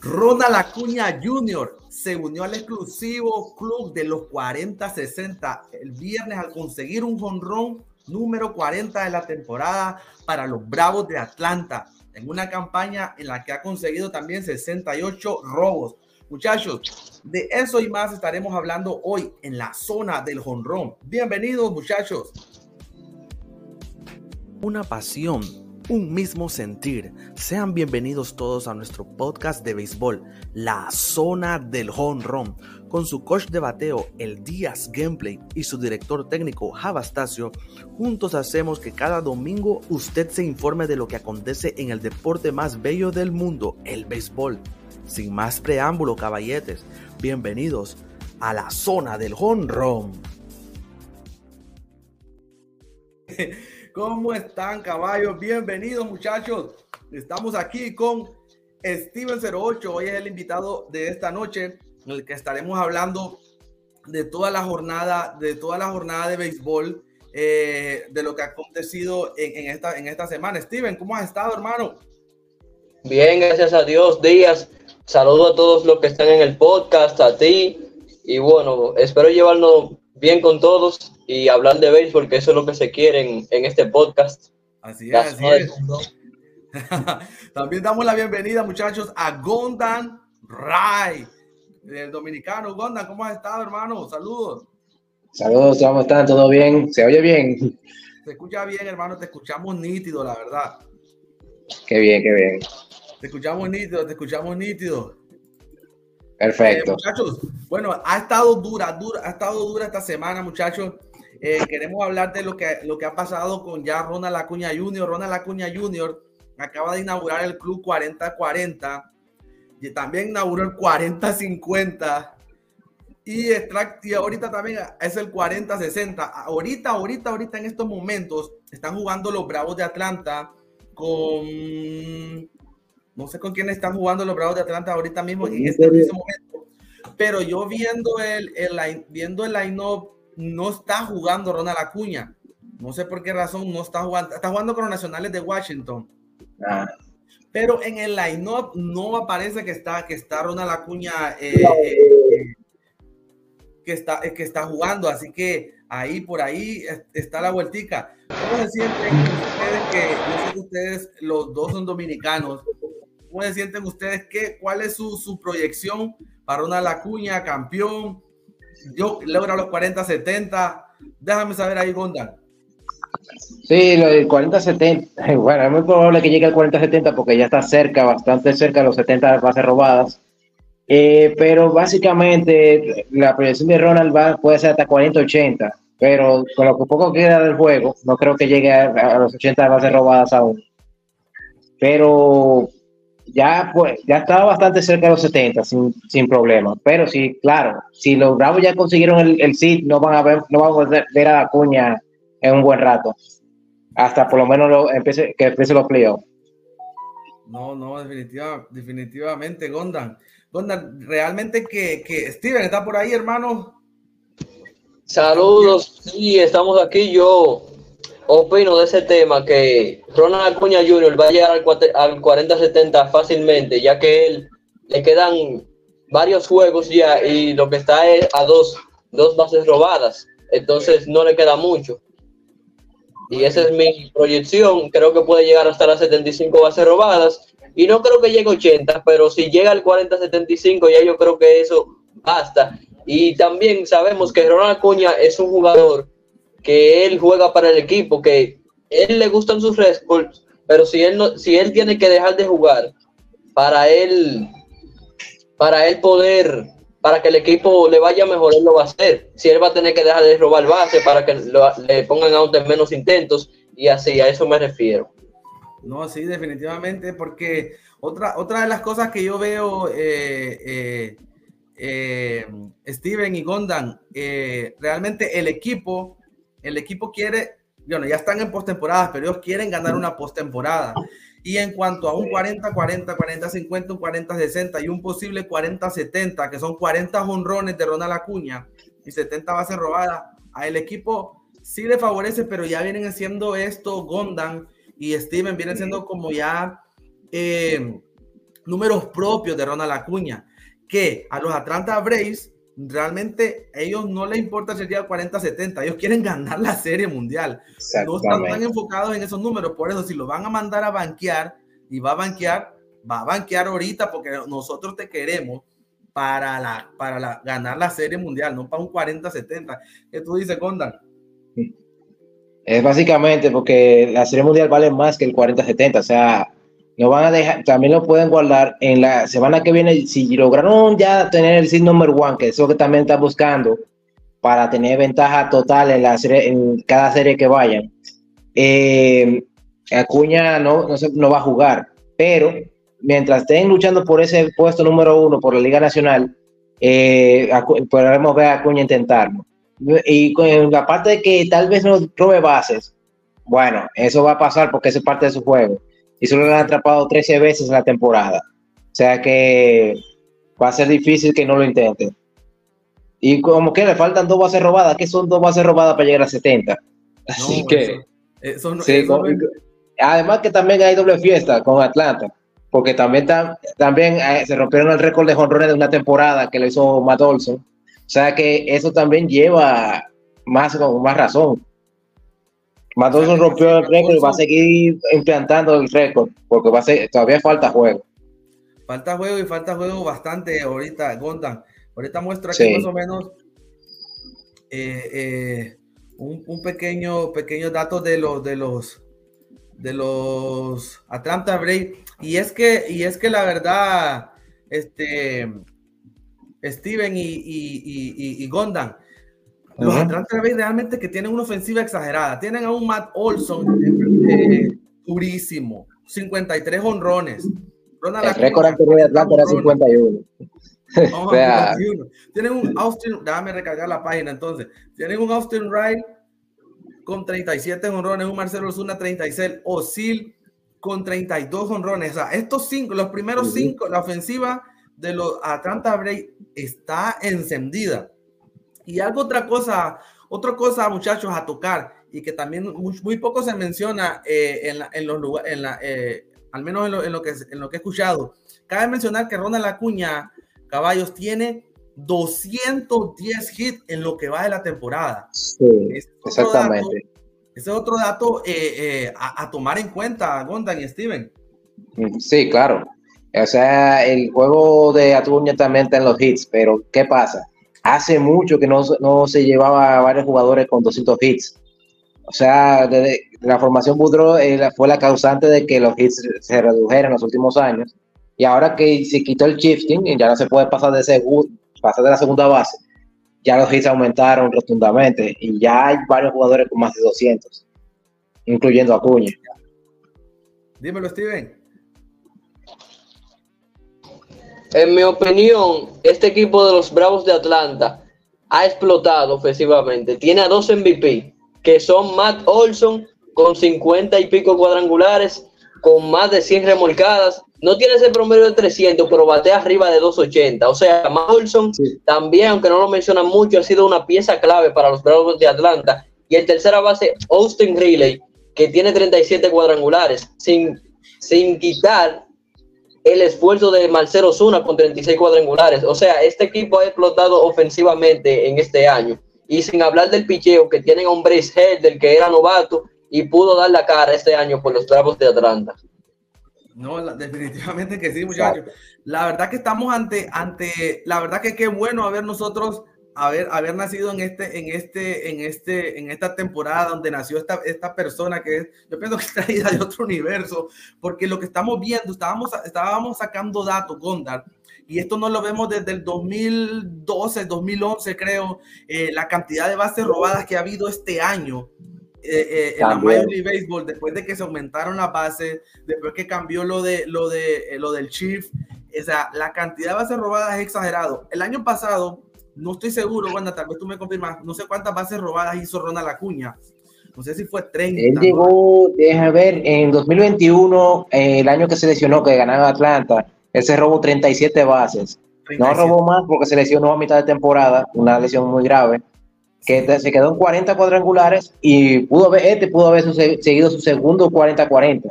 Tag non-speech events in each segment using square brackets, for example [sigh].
Ronald Acuña Jr. se unió al exclusivo club de los 40-60 el viernes al conseguir un jonrón número 40 de la temporada para los Bravos de Atlanta, en una campaña en la que ha conseguido también 68 robos. Muchachos, de eso y más estaremos hablando hoy en la zona del jonrón. Bienvenidos, muchachos. Una pasión un mismo sentir. Sean bienvenidos todos a nuestro podcast de béisbol, La Zona del Home con su coach de bateo, el Díaz Gameplay, y su director técnico, Javastasio. Juntos hacemos que cada domingo usted se informe de lo que acontece en el deporte más bello del mundo, el béisbol. Sin más preámbulo, caballetes, bienvenidos a la zona del Home. [laughs] ¿Cómo están, caballos? Bienvenidos, muchachos. Estamos aquí con Steven08. Hoy es el invitado de esta noche, en el que estaremos hablando de toda la jornada, de toda la jornada de béisbol, eh, de lo que ha acontecido en, esta, en esta semana. Steven, ¿cómo has estado, hermano? Bien, gracias a Dios, Díaz. Saludo a todos los que están en el podcast, a ti. Y bueno, espero llevarnos bien con todos y hablar de béisbol, que eso es lo que se quiere en, este podcast. Así es, así es. [laughs] También damos la bienvenida, muchachos, a Gondan Ray, el dominicano. Gondan, ¿cómo has estado, hermano? Saludos. Saludos, ¿cómo están? ¿Todo bien? ¿Se oye bien? Se escucha bien, hermano, te escuchamos nítido, la verdad. Qué bien, qué bien. Te escuchamos nítido, te escuchamos nítido. Perfecto. Eh, muchachos, bueno, ha estado dura, dura, ha estado dura esta semana, muchachos. Eh, queremos hablar de lo que, lo que ha pasado con ya Ronald Acuña Jr. Ronald Acuña Jr. acaba de inaugurar el club 40-40 y también inauguró el 40-50 y, y ahorita también es el 40-60. Ahorita, ahorita, ahorita en estos momentos están jugando los Bravos de Atlanta con no sé con quién están jugando los Bravos de Atlanta ahorita mismo en este momento. Pero yo viendo el, el viendo el line-up, no está jugando Ronald Acuña. No sé por qué razón no está jugando. Está jugando con los nacionales de Washington. Ah. Pero en el line-up no aparece que está, que está Ronald Acuña eh, eh, que, está, que está jugando. Así que ahí por ahí está la vueltica. ¿Cómo se sienten ustedes que yo sé que ustedes los dos son dominicanos? ¿Cómo se sienten ustedes? ¿Qué, ¿Cuál es su, su proyección para una Lacuña, campeón? Yo logra los 40-70. Déjame saber ahí, Gondan. Sí, lo del 40-70. [laughs] Bueno, es muy probable que llegue al 40-70 porque ya está cerca, bastante cerca de los 70 bases robadas. Eh, pero básicamente la proyección de Ronald va, puede ser hasta 40-80, pero con lo que poco queda del juego, no creo que llegue a, a los 80 bases robadas aún. Pero ya pues ya estaba bastante cerca de los 70 sin, sin problema. Pero sí, claro, si los Bravos ya consiguieron el, el seed, no van a ver, no van a ver a Acuña en un buen rato. Hasta por lo menos lo, empiece, que empiece los playoffs. No, no, definitiva, definitivamente, Gondan. Gondan, realmente que, que Steven está por ahí, hermano. Saludos, sí, estamos aquí. Yo opino de ese tema que Ronald Acuña Jr. va a llegar al 40-70 fácilmente, ya que él le quedan varios juegos ya y lo que está es a dos, dos bases robadas, entonces no le queda mucho. Y esa es mi proyección, creo que puede llegar hasta las 75 bases robadas y no creo que llegue a 80, pero si llega al 40-75 ya yo creo que eso basta. Y también sabemos que Ronald Acuña es un jugador que él juega para el equipo, que él le gustan sus récords, pero si él no, si él tiene que dejar de jugar para él, para él poder, para que el equipo le vaya mejor, él lo va a hacer. Si él va a tener que dejar de robar base para que le pongan a en menos intentos y así, a eso me refiero. No, sí, definitivamente, porque otra, otra de las cosas que yo veo, eh, eh, eh, Steven y Gondan, realmente el equipo el equipo quiere, bueno, ya están en postemporada, pero ellos quieren ganar una postemporada. Y en cuanto a un 40-40, 40-50, un 40-60 y un posible 40-70, que son 40 honrones de Ronald Acuña y 70 bases robadas, a el equipo sí le favorece, pero ya vienen haciendo esto Gondan y Steven, vienen siendo como ya, eh, números propios de Ronald Acuña, que a los Atlanta Braves realmente ellos no les importa si llega 40-70, ellos quieren ganar la serie mundial. No están tan enfocados en esos números, por eso si lo van a mandar a banquear y va a banquear, va a banquear ahorita porque nosotros te queremos para, la, para la, ganar la serie mundial, no para un 40-70. ¿Qué tú dices, Condan? Es básicamente porque la serie mundial vale más que el 40-70, o sea, no van a dejar, también lo pueden guardar en la semana que viene, si lograron ya tener el seed number one, que es lo que también están buscando, para tener ventaja total en, la en cada serie que vayan. Eh, Acuña no, no, no va a jugar, pero mientras estén luchando por ese puesto número uno por la Liga Nacional, eh, podremos ver a Acuña intentarlo. Y con la parte de que tal vez no robe bases, bueno, eso va a pasar porque es parte de su juego. Y solo lo han atrapado 13 veces en la temporada. O sea que va a ser difícil que no lo intente. Y como que le faltan dos bases robadas, que son dos bases robadas para llegar a 70. Así que. además que también hay doble fiesta con Atlanta porque también, también eh, se rompieron el récord de jonrones de una temporada que lo hizo Matt Olson. O sea que eso también lleva más, más razón. Matt Olson rompió el récord y va a seguir implantando el récord, porque va a ser, todavía falta juego. Falta juego y falta juego bastante ahorita, Gondan. Ahorita muestra aquí más o menos eh, eh, un, un, pequeño, pequeño dato de los, de los de los Atlanta Braves. Y es que, y es que la verdad, este, Steven y, Gondan, los Atlanta Braves realmente que tienen una ofensiva exagerada. Tienen a un Matt Olson eh, durísimo, 53 honrones. El récord anterior de Atlanta era 51. [laughs] Tienen un Austin, déjame recargar la página entonces. Tienen un Austin Wright con 37 honrones, un Marcelo Osuna 36, Osil con 32 honrones. O sea, estos cinco, los primeros cinco, la ofensiva de los Atlanta Braves está encendida. Y algo otra cosa, otra cosa, muchachos, a tocar y que también muy, poco se menciona eh, en, los lugares, en la, eh, al menos en lo, en lo, que, en lo que he escuchado. Cabe mencionar que Ronald Acuña Caballos tiene 210 hits en lo que va de la temporada. Sí, exactamente. ese es otro dato eh, a, tomar en cuenta, Gondan y Steven. Mm, sí, claro. O sea, el juego de Atuña también está en los hits, pero ¿qué pasa? Hace mucho que no, no se llevaba a varios jugadores con 200 hits. O sea, la formación Budro eh, fue la causante de que los hits se redujeran en los últimos años. Y ahora que se quitó el shifting, ya no se puede pasar de la segunda base, ya los hits aumentaron rotundamente y ya hay varios jugadores con más de 200, incluyendo a Cuña. Dímelo, Steven. En mi opinión, este equipo de los Bravos de Atlanta ha explotado ofensivamente. Tiene a dos MVP, que son Matt Olson con 50 y pico cuadrangulares, con más de 100 remolcadas, no tiene ese promedio de 300, pero batea arriba de 280. O sea, Olson también, aunque no lo menciona mucho, ha sido una pieza clave para los Bravos de Atlanta. Y el tercera base, Austin Riley, que tiene 37 cuadrangulares, sin, sin quitar el esfuerzo de Marcelo Zuna con 36 cuadrangulares. O sea, este equipo ha explotado ofensivamente en este año. Y sin hablar del picheo, que tienen a un Head, del que era novato, y pudo dar la cara este año por los Bravos de Atlanta. No, definitivamente que sí, muchachos. La verdad que estamos ante, ante, la verdad que qué bueno haber nosotros haber, haber nacido en este, en este, en este, en esta temporada donde nació esta, esta persona que es, yo pienso que [laughs] está traída de otro universo, porque lo que estamos viendo, estábamos, estábamos sacando datos, Gondar, y esto no lo vemos desde el 2012, 2011, creo, eh, la cantidad de bases robadas que ha habido este año eh, eh, en la Major League Baseball, después de que se aumentaron las bases, después que cambió lo, de, lo, de, eh, lo del Chief, o sea, la cantidad de bases robadas es exagerado. El año pasado, no estoy seguro, Wanda, tal vez tú me confirmas, no sé cuántas bases robadas hizo Ronald Acuña. No sé si fue 30. Él llegó, déjame ver, en 2021, el año que se lesionó, que ganaba Atlanta, él se robó 37 bases. No robó más porque se lesionó a mitad de temporada, una lesión muy grave que se quedó en 40 cuadrangulares y pudo haber, este pudo haber seguido su segundo 40-40,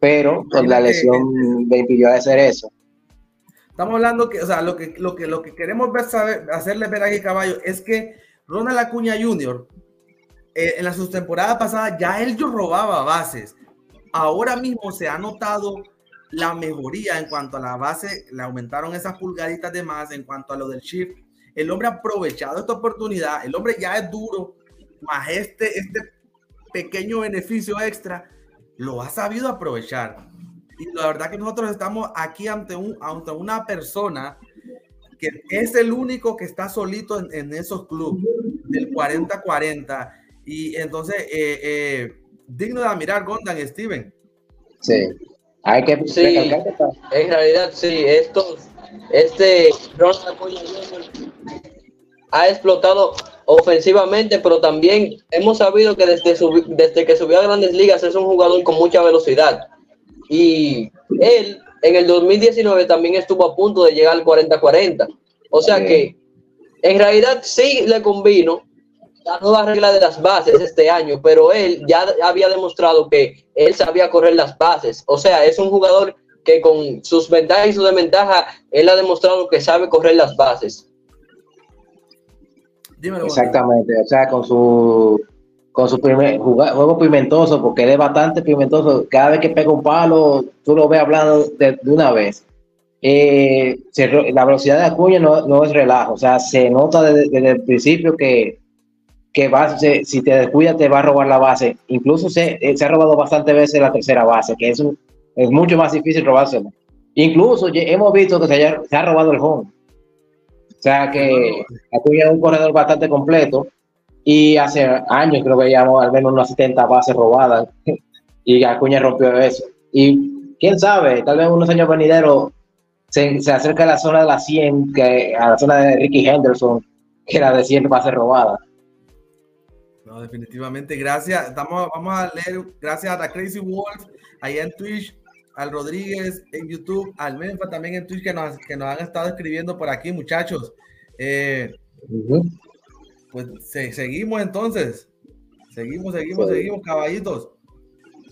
pero con la lesión le impidió hacer eso. Estamos hablando que, o sea, lo que, lo que, lo que queremos ver, saber, hacerle ver aquí, caballo, es que Ronald Acuña Jr. Eh, en la temporada pasada ya él yo robaba bases. Ahora mismo se ha notado la mejoría en cuanto a la base, le aumentaron esas pulgaditas de más en cuanto a lo del shift. El hombre ha aprovechado esta oportunidad, el hombre ya es duro, más este, este pequeño beneficio extra, lo ha sabido aprovechar. Y la verdad que nosotros estamos aquí ante, un, ante una persona que es el único que está solito en, esos clubes del 40-40. Y entonces, eh, eh, digno de admirar Gondan Steven. Sí, hay que sí, en realidad sí, estos, este ha explotado ofensivamente, pero también hemos sabido que desde, desde que subió a grandes ligas es un jugador con mucha velocidad. Y él en el 2019 también estuvo a punto de llegar al 40-40. O sea que en realidad sí le convino la nueva regla de las bases este año, pero él ya había demostrado que él sabía correr las bases. O sea, es un jugador que con sus ventajas y sus desventajas, él ha demostrado que sabe correr las bases. Exactamente, o sea, con su con su primer juego pimentoso, porque él es bastante pimentoso. Cada vez que pega un palo, tú lo ves hablando de, una vez. Eh, la velocidad de Acuña no, no, es relajo, o sea, se nota desde, el principio que, que va, si te descuidas te va a robar la base. Incluso se, eh, se ha robado bastante veces la tercera base, que es, es mucho más difícil robársela. Incluso hemos visto que se, se ha robado el home. O sea que Acuña es un corredor bastante completo y hace años creo que llevamos al menos unas 70 bases robadas [laughs] y Acuña rompió eso. Y quién sabe, tal vez unos años venideros se, se acerca a la zona de la 100, que, a la zona de Ricky Henderson, que era de 100 bases robadas. No, definitivamente. Gracias. Estamos, vamos a leer, gracias a la Crazy Wolf, allá en Twitch, al Rodríguez en YouTube, al Menfa también en Twitch, que nos, que nos han estado escribiendo por aquí, muchachos. Eh, pues seguimos entonces. Seguimos, seguimos, seguimos, caballitos.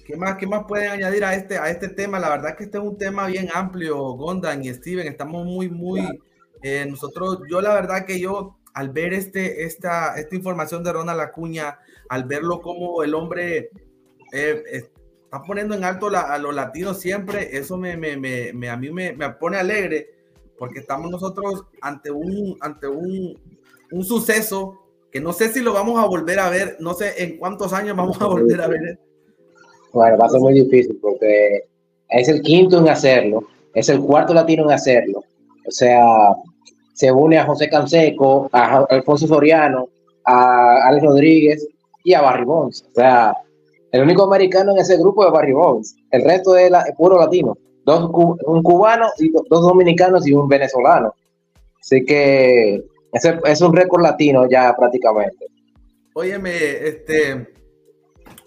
¿Qué más, ¿Qué más pueden añadir a este, a este tema? La verdad que este es un tema bien amplio, Gondan y Steven. Estamos muy, muy. Eh, nosotros, yo la verdad que yo, al ver este, esta, esta información de Ronald Acuña, al verlo como el hombre eh, está poniendo en alto a los latinos siempre, eso me, me, me, a mí me, me, pone alegre, porque estamos nosotros ante un, ante un, un suceso que no sé si lo vamos a volver a ver, no sé en cuántos años vamos a volver a ver. Bueno, va a ser muy difícil porque es el quinto en hacerlo, es el cuarto latino en hacerlo. O sea, se une a José Canseco, a Alfonso Soriano, a Alex Rodríguez y a Barry Bonds. O sea, el único americano en ese grupo es Barry Bonds. El resto es, puro latino. Dos, un cubano, dos dominicanos y un venezolano. Así que es, un récord latino ya prácticamente. Óyeme, este.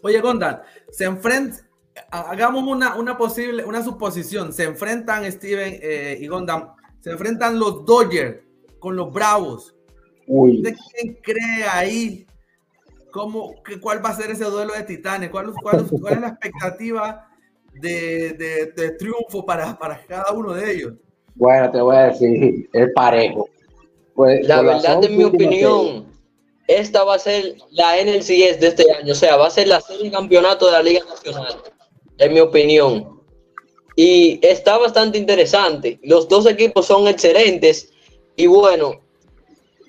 Oye, Gondan, se enfrenta. Hagamos una, una posible, una suposición. Se enfrentan Steven eh, y Gondan. Se enfrentan los Dodgers con los Bravos. Uy. quién cree ahí? ¿Cómo, ¿Cuál va a ser ese duelo de titanes? ¿Cuál, cuál, cuál es la expectativa de, de, de, triunfo para, para cada uno de ellos? Bueno, te voy a decir, es parejo. Pues, la verdad, en mi opinión, esta va a ser la NLCS de este año. O sea, va a ser la serie campeonato de la Liga Nacional, en mi opinión. Y está bastante interesante. Los dos equipos son excelentes. Y bueno,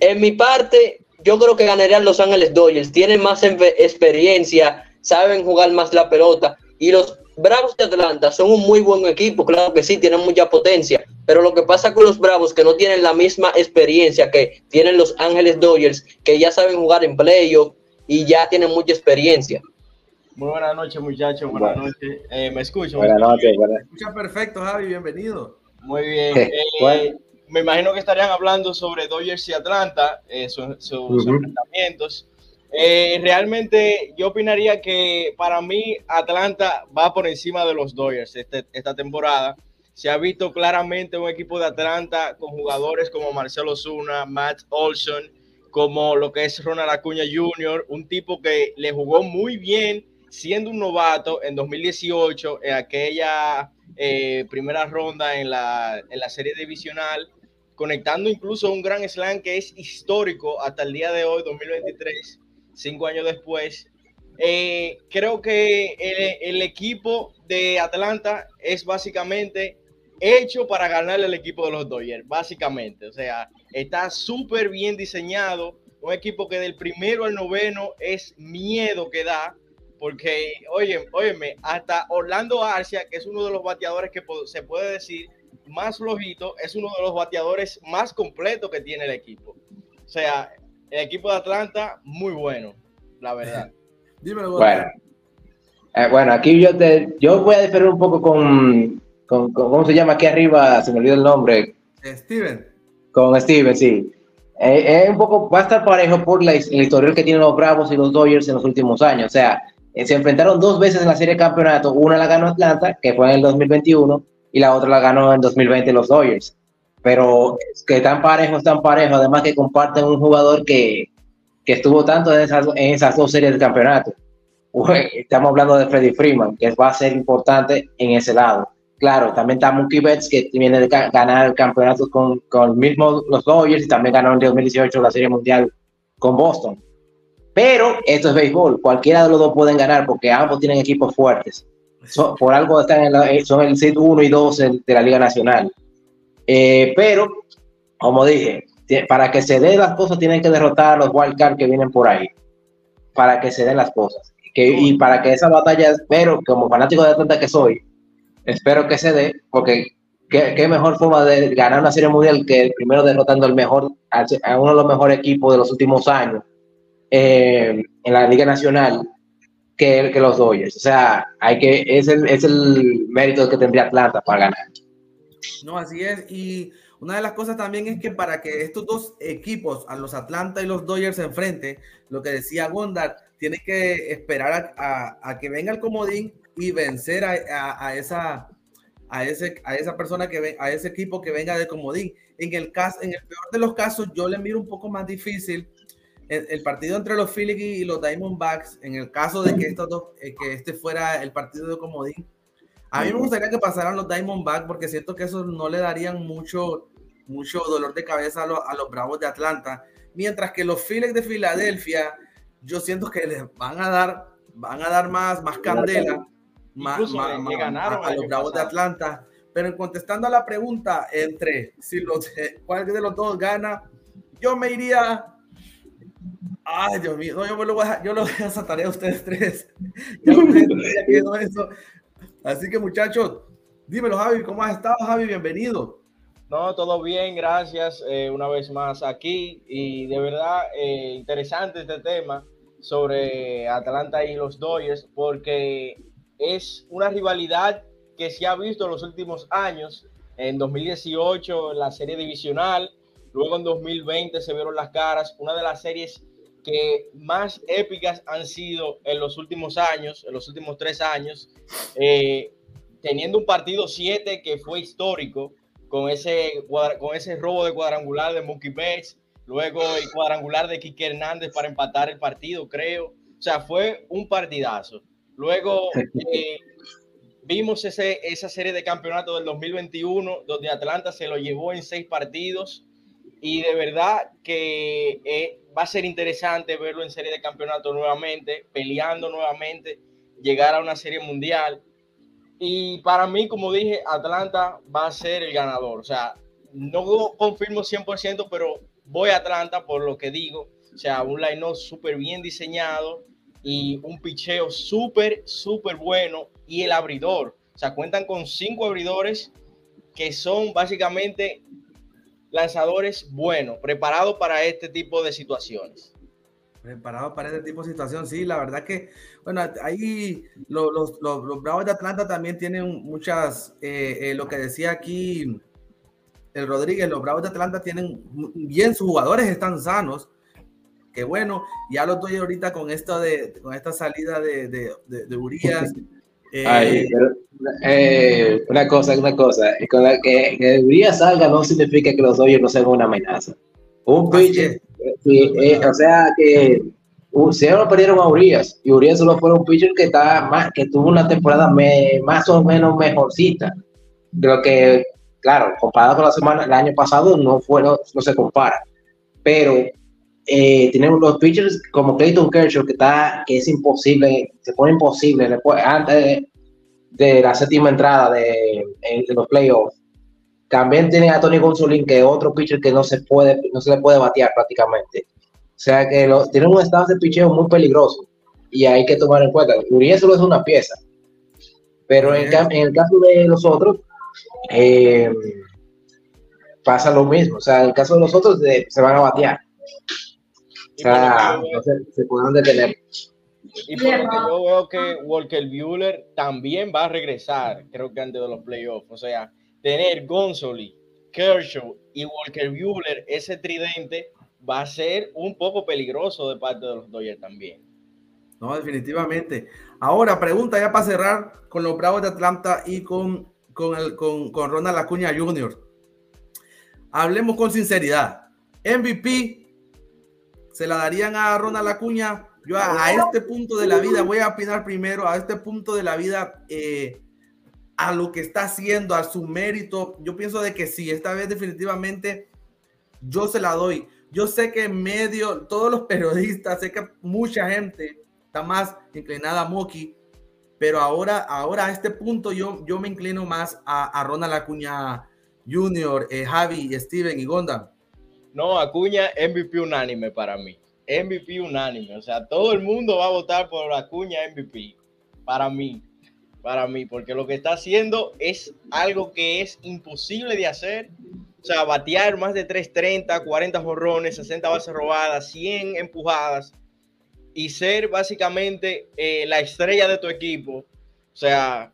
en mi parte, yo creo que ganarían Los Ángeles Dodgers. Tienen más experiencia, saben jugar más la pelota. Y los Bravos de Atlanta son un muy buen equipo, claro que sí, tienen mucha potencia, pero lo que pasa con los Bravos que no tienen la misma experiencia que tienen los Ángeles Dodgers, que ya saben jugar en playoff y ya tienen mucha experiencia. Muy buenas noches, muchachos. Buenas noches. Eh, ¿Me escucho? Buenas noches. Buenas. Escucha perfecto, Javi. Bienvenido. Muy bien. [laughs] Eh, me imagino que estarían hablando sobre Dodgers y Atlanta, eh, sus enfrentamientos. Eh, realmente yo opinaría que para mí Atlanta va por encima de los Dodgers este, esta temporada. Se ha visto claramente un equipo de Atlanta con jugadores como Marcelo Zuna, Matt Olson, como lo que es Ronald Acuña Jr., un tipo que le jugó muy bien siendo un novato en 2018 en aquella eh, primera ronda en la, en la serie divisional, conectando incluso un gran slam que es histórico hasta el día de hoy, 2023, cinco años después. Eh, creo que el, el, equipo de Atlanta es básicamente hecho para ganarle al equipo de los Dodgers, básicamente. O sea, está súper bien diseñado. Un equipo que del primero al noveno es miedo que da. Porque, oye, óyeme, hasta Orlando Arcia, que es uno de los bateadores que se puede decir más flojito, es uno de los bateadores más completos que tiene el equipo. O sea, el equipo de Atlanta, muy bueno, la verdad. [laughs] Dímelo, bueno. Eh, bueno, aquí yo te, yo voy a diferir un poco con, con, ¿cómo se llama aquí arriba? Se me olvidó el nombre. Steven. Con Steven, sí. Eh, es un poco, va a estar parejo por la, el historial que tienen los Bravos y los Dodgers en los últimos años. O sea, eh, se enfrentaron dos veces en la serie de campeonato. Una la ganó Atlanta, que fue en el 2021, y la otra la ganó en 2020 los Dodgers. Pero que están parejos, están parejos. Además que comparten un jugador que, que estuvo tanto en esas, en esas dos series de campeonato. Estamos hablando de Freddy Freeman, que va a ser importante en ese lado. Claro, también está Mookie Betts, que viene de ganar el campeonato con, con mismo los Dodgers y también ganó en 2018 la Serie Mundial con Boston. Pero esto es béisbol, cualquiera de los dos pueden ganar porque ambos tienen equipos fuertes. por algo están en la, son el set 1 y 2 de la Liga Nacional. Eh, pero, como dije, para que se den las cosas tienen que derrotar a los wildcards que vienen por ahí. Para que se den las cosas. Que, y para que esa batalla, espero, como fanático de Atlanta que soy, espero que se dé, porque qué, mejor forma de ganar una serie mundial que primero derrotando al mejor, a uno de los mejores equipos de los últimos años eh, en la Liga Nacional que, que los Dodgers. O sea, hay que, es el, es el mérito que tendría Atlanta para ganar. No, así es. Y una de las cosas también es que para que estos dos equipos, a los Atlanta y los Dodgers, se enfrenten, lo que decía Gondar, tiene que esperar a, a que venga el comodín y vencer a, a, esa a ese a esa persona que ve, a ese equipo que venga de comodín. En el caso en el peor de los casos yo le miro un poco más difícil el, partido entre los Phillies y los Diamondbacks en el caso de que estos dos eh, que este fuera el partido de comodín. A mí me gustaría que pasaran los Diamondbacks porque siento que eso no le darían mucho mucho dolor de cabeza a, a los Bravos de Atlanta, mientras que los Phillies de Filadelfia yo siento que les van a dar van a dar más más candela más, a, los Bravos de Atlanta. Pero contestando a la pregunta entre si los, cuál de los dos gana, yo me iría. Ay, Dios mío, no, yo, me lo voy a, yo lo voy a a ustedes tres. Ya [laughs] eso. Así que, muchachos, dímelo, Javi, ¿cómo has estado, Javi? Bienvenido. No, todo bien, gracias eh, una vez más aquí. Y de verdad, eh, interesante este tema sobre Atlanta y los Dodgers, porque es una rivalidad que se ha visto en los últimos años. En 2018 la serie divisional, luego en 2020 se vieron las caras, una de las series que más épicas han sido en los últimos años, en los últimos tres años, eh, teniendo un partido 7 que fue histórico, con ese, con ese robo de cuadrangular de Monkey Betts, luego el cuadrangular de Kike Hernández para empatar el partido, creo. O sea, fue un partidazo. Luego [laughs] eh, vimos ese, esa serie de campeonato del 2021 donde Atlanta se lo llevó en seis partidos y de verdad que eh, va a ser interesante verlo en serie de campeonato nuevamente, peleando nuevamente, llegar a una serie mundial. Y para mí, como dije, Atlanta va a ser el ganador. O sea, no confirmo 100%, pero voy a Atlanta por lo que digo. O sea, un line-up súper bien diseñado, y un picheo súper, súper bueno y el abridor. O sea, cuentan con cinco abridores que son básicamente lanzadores buenos, preparados para este tipo de situaciones. Preparados para este tipo de situaciones, sí, la verdad que, bueno, ahí los, los, los, Bravos de Atlanta también tienen muchas, eh, eh, lo que decía aquí el Rodríguez, los Bravos de Atlanta tienen bien, sus jugadores están sanos, que bueno, ya lo estoy ahorita con esto de, con esta salida de, de, de, Urias. [laughs] Eh, eh, una cosa, una cosa, con la que, que, Urias salga no significa que los Dodgers no sean una amenaza. Un pitcher, eh, o sea que se lo perdieron a Urias y Urias solo fue un pitcher que está más, que tuvo una temporada más o menos mejorcita. de lo que, claro, comparado con la semana, el año pasado no fue, no, se compara, pero eh, tenemos los pitchers como Clayton Kershaw que está, que es imposible, se pone imposible después, antes de, la séptima entrada de, los playoffs. También tiene a Tony Gonzolin, que es otro pitcher que no se puede, no se le puede batear prácticamente. O sea que lo, tienen un estado de picheo muy peligroso y hay que tomar en cuenta. Uriel solo es una pieza, pero en el, caso de los otros, eh, pasa lo mismo. O sea, en el caso de los otros, se van a batear. O sea, se, detener. Y por lo que yo veo que Walker Bueller también va a regresar, creo que antes de los playoffs. O sea, tener Gonzoli, Kershaw y Walker Bueller, ese tridente, va a ser un poco peligroso de parte de los Dodgers también. No, definitivamente. Ahora, pregunta ya para cerrar con los Bravos de Atlanta y con, con, el, con, con Ronald Acuña Jr. Hablemos con sinceridad. MVP, ¿se la darían a Ronald Acuña? Yo a, este punto de la vida, voy a opinar primero, a este punto de la vida, eh, a lo que está haciendo, a su mérito, yo pienso de que sí, esta vez definitivamente yo se la doy. Yo sé que en medio, todos los [laughs] periodistas, sé que mucha gente está más inclinada a Moki, pero ahora, ahora a este punto yo, yo me inclino más a, Ronald Acuña Jr., eh, Javi, Steven y Gonda. No, Acuña MVP unánime para mí. MVP unánime. O sea, todo el mundo va a votar por Acuña MVP. Para mí. Para mí. Porque lo que está haciendo es algo que es imposible de hacer. O sea, batear más de 330, 40 jorrones, 60 bases robadas, 100 empujadas y ser básicamente eh, la estrella de tu equipo. O sea,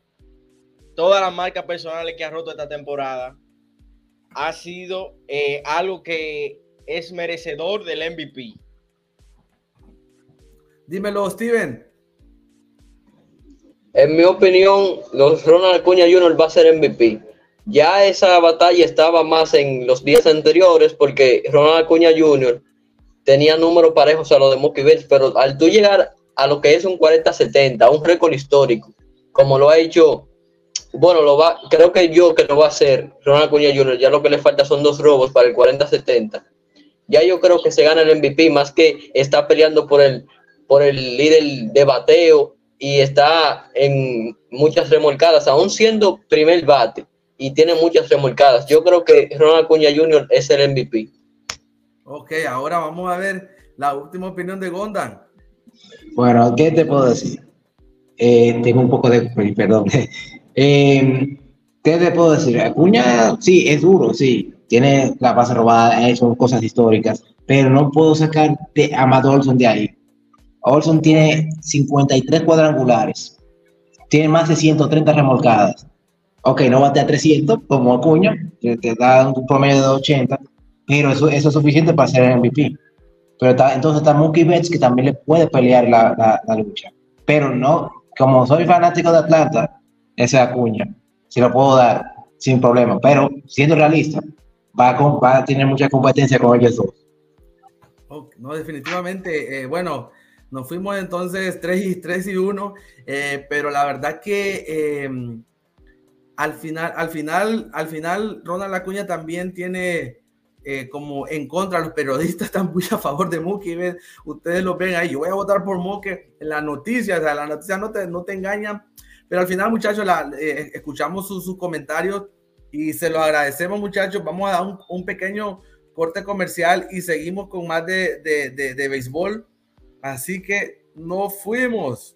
todas las marcas personales que ha roto esta temporada ha sido eh, algo que es merecedor del MVP. Dímelo, Steven. En mi opinión, los Ronald Acuña Jr. va a ser MVP. Ya esa batalla estaba más en los días anteriores porque Ronald Acuña Jr tenía números parejos a los de Mookie Betts, pero al tú llegar a lo que es un 40-70, un récord histórico, como lo ha hecho, bueno, lo va, creo que yo que lo va a hacer Ronald Acuña Jr., ya lo que le falta son dos robos para el 40-70. Ya yo creo que se gana el MVP, más que está peleando por el, por el líder de bateo y está en muchas remolcadas, aún siendo primer bate y tiene muchas remolcadas. Yo creo que Ronald Acuña Jr. es el MVP. Ok, ahora vamos a ver la última opinión de Gondan. Bueno, ¿qué te puedo decir? Eh, tengo un poco de, perdón. Eh, ¿Qué te puedo decir? Acuña, sí, es duro, sí. Tiene la base robada, son cosas históricas, pero no puedo sacar a Matt Olson de ahí. Olson tiene 53 cuadrangulares, tiene más de 130 remolcadas. Ok, no bate a 300 como Acuña, que te da un promedio de 80, pero eso, eso es suficiente para ser el MVP. Pero entonces está Mookie Betts que también le puede pelear la, la, lucha. Pero no, como soy fanático de Atlanta, ese Acuña, si lo puedo dar sin problema. Pero siendo realista, va a, va a tener mucha competencia con ellos dos. no, definitivamente. Eh, bueno, nos fuimos entonces 3 y 3 y 1, eh, pero la verdad que eh, al final, al final, al final, Ronald Acuña también tiene eh, como en contra, los periodistas están muy a favor de Mookie. Ustedes lo ven ahí, yo voy a votar por Mookie en las noticias, o sea, las noticias no te, no te engañan, pero al final, muchachos, eh, escuchamos sus, comentarios y se los agradecemos, muchachos. Vamos a dar un, un pequeño corte comercial y seguimos con más de, de, de, de béisbol. Así que no fuimos.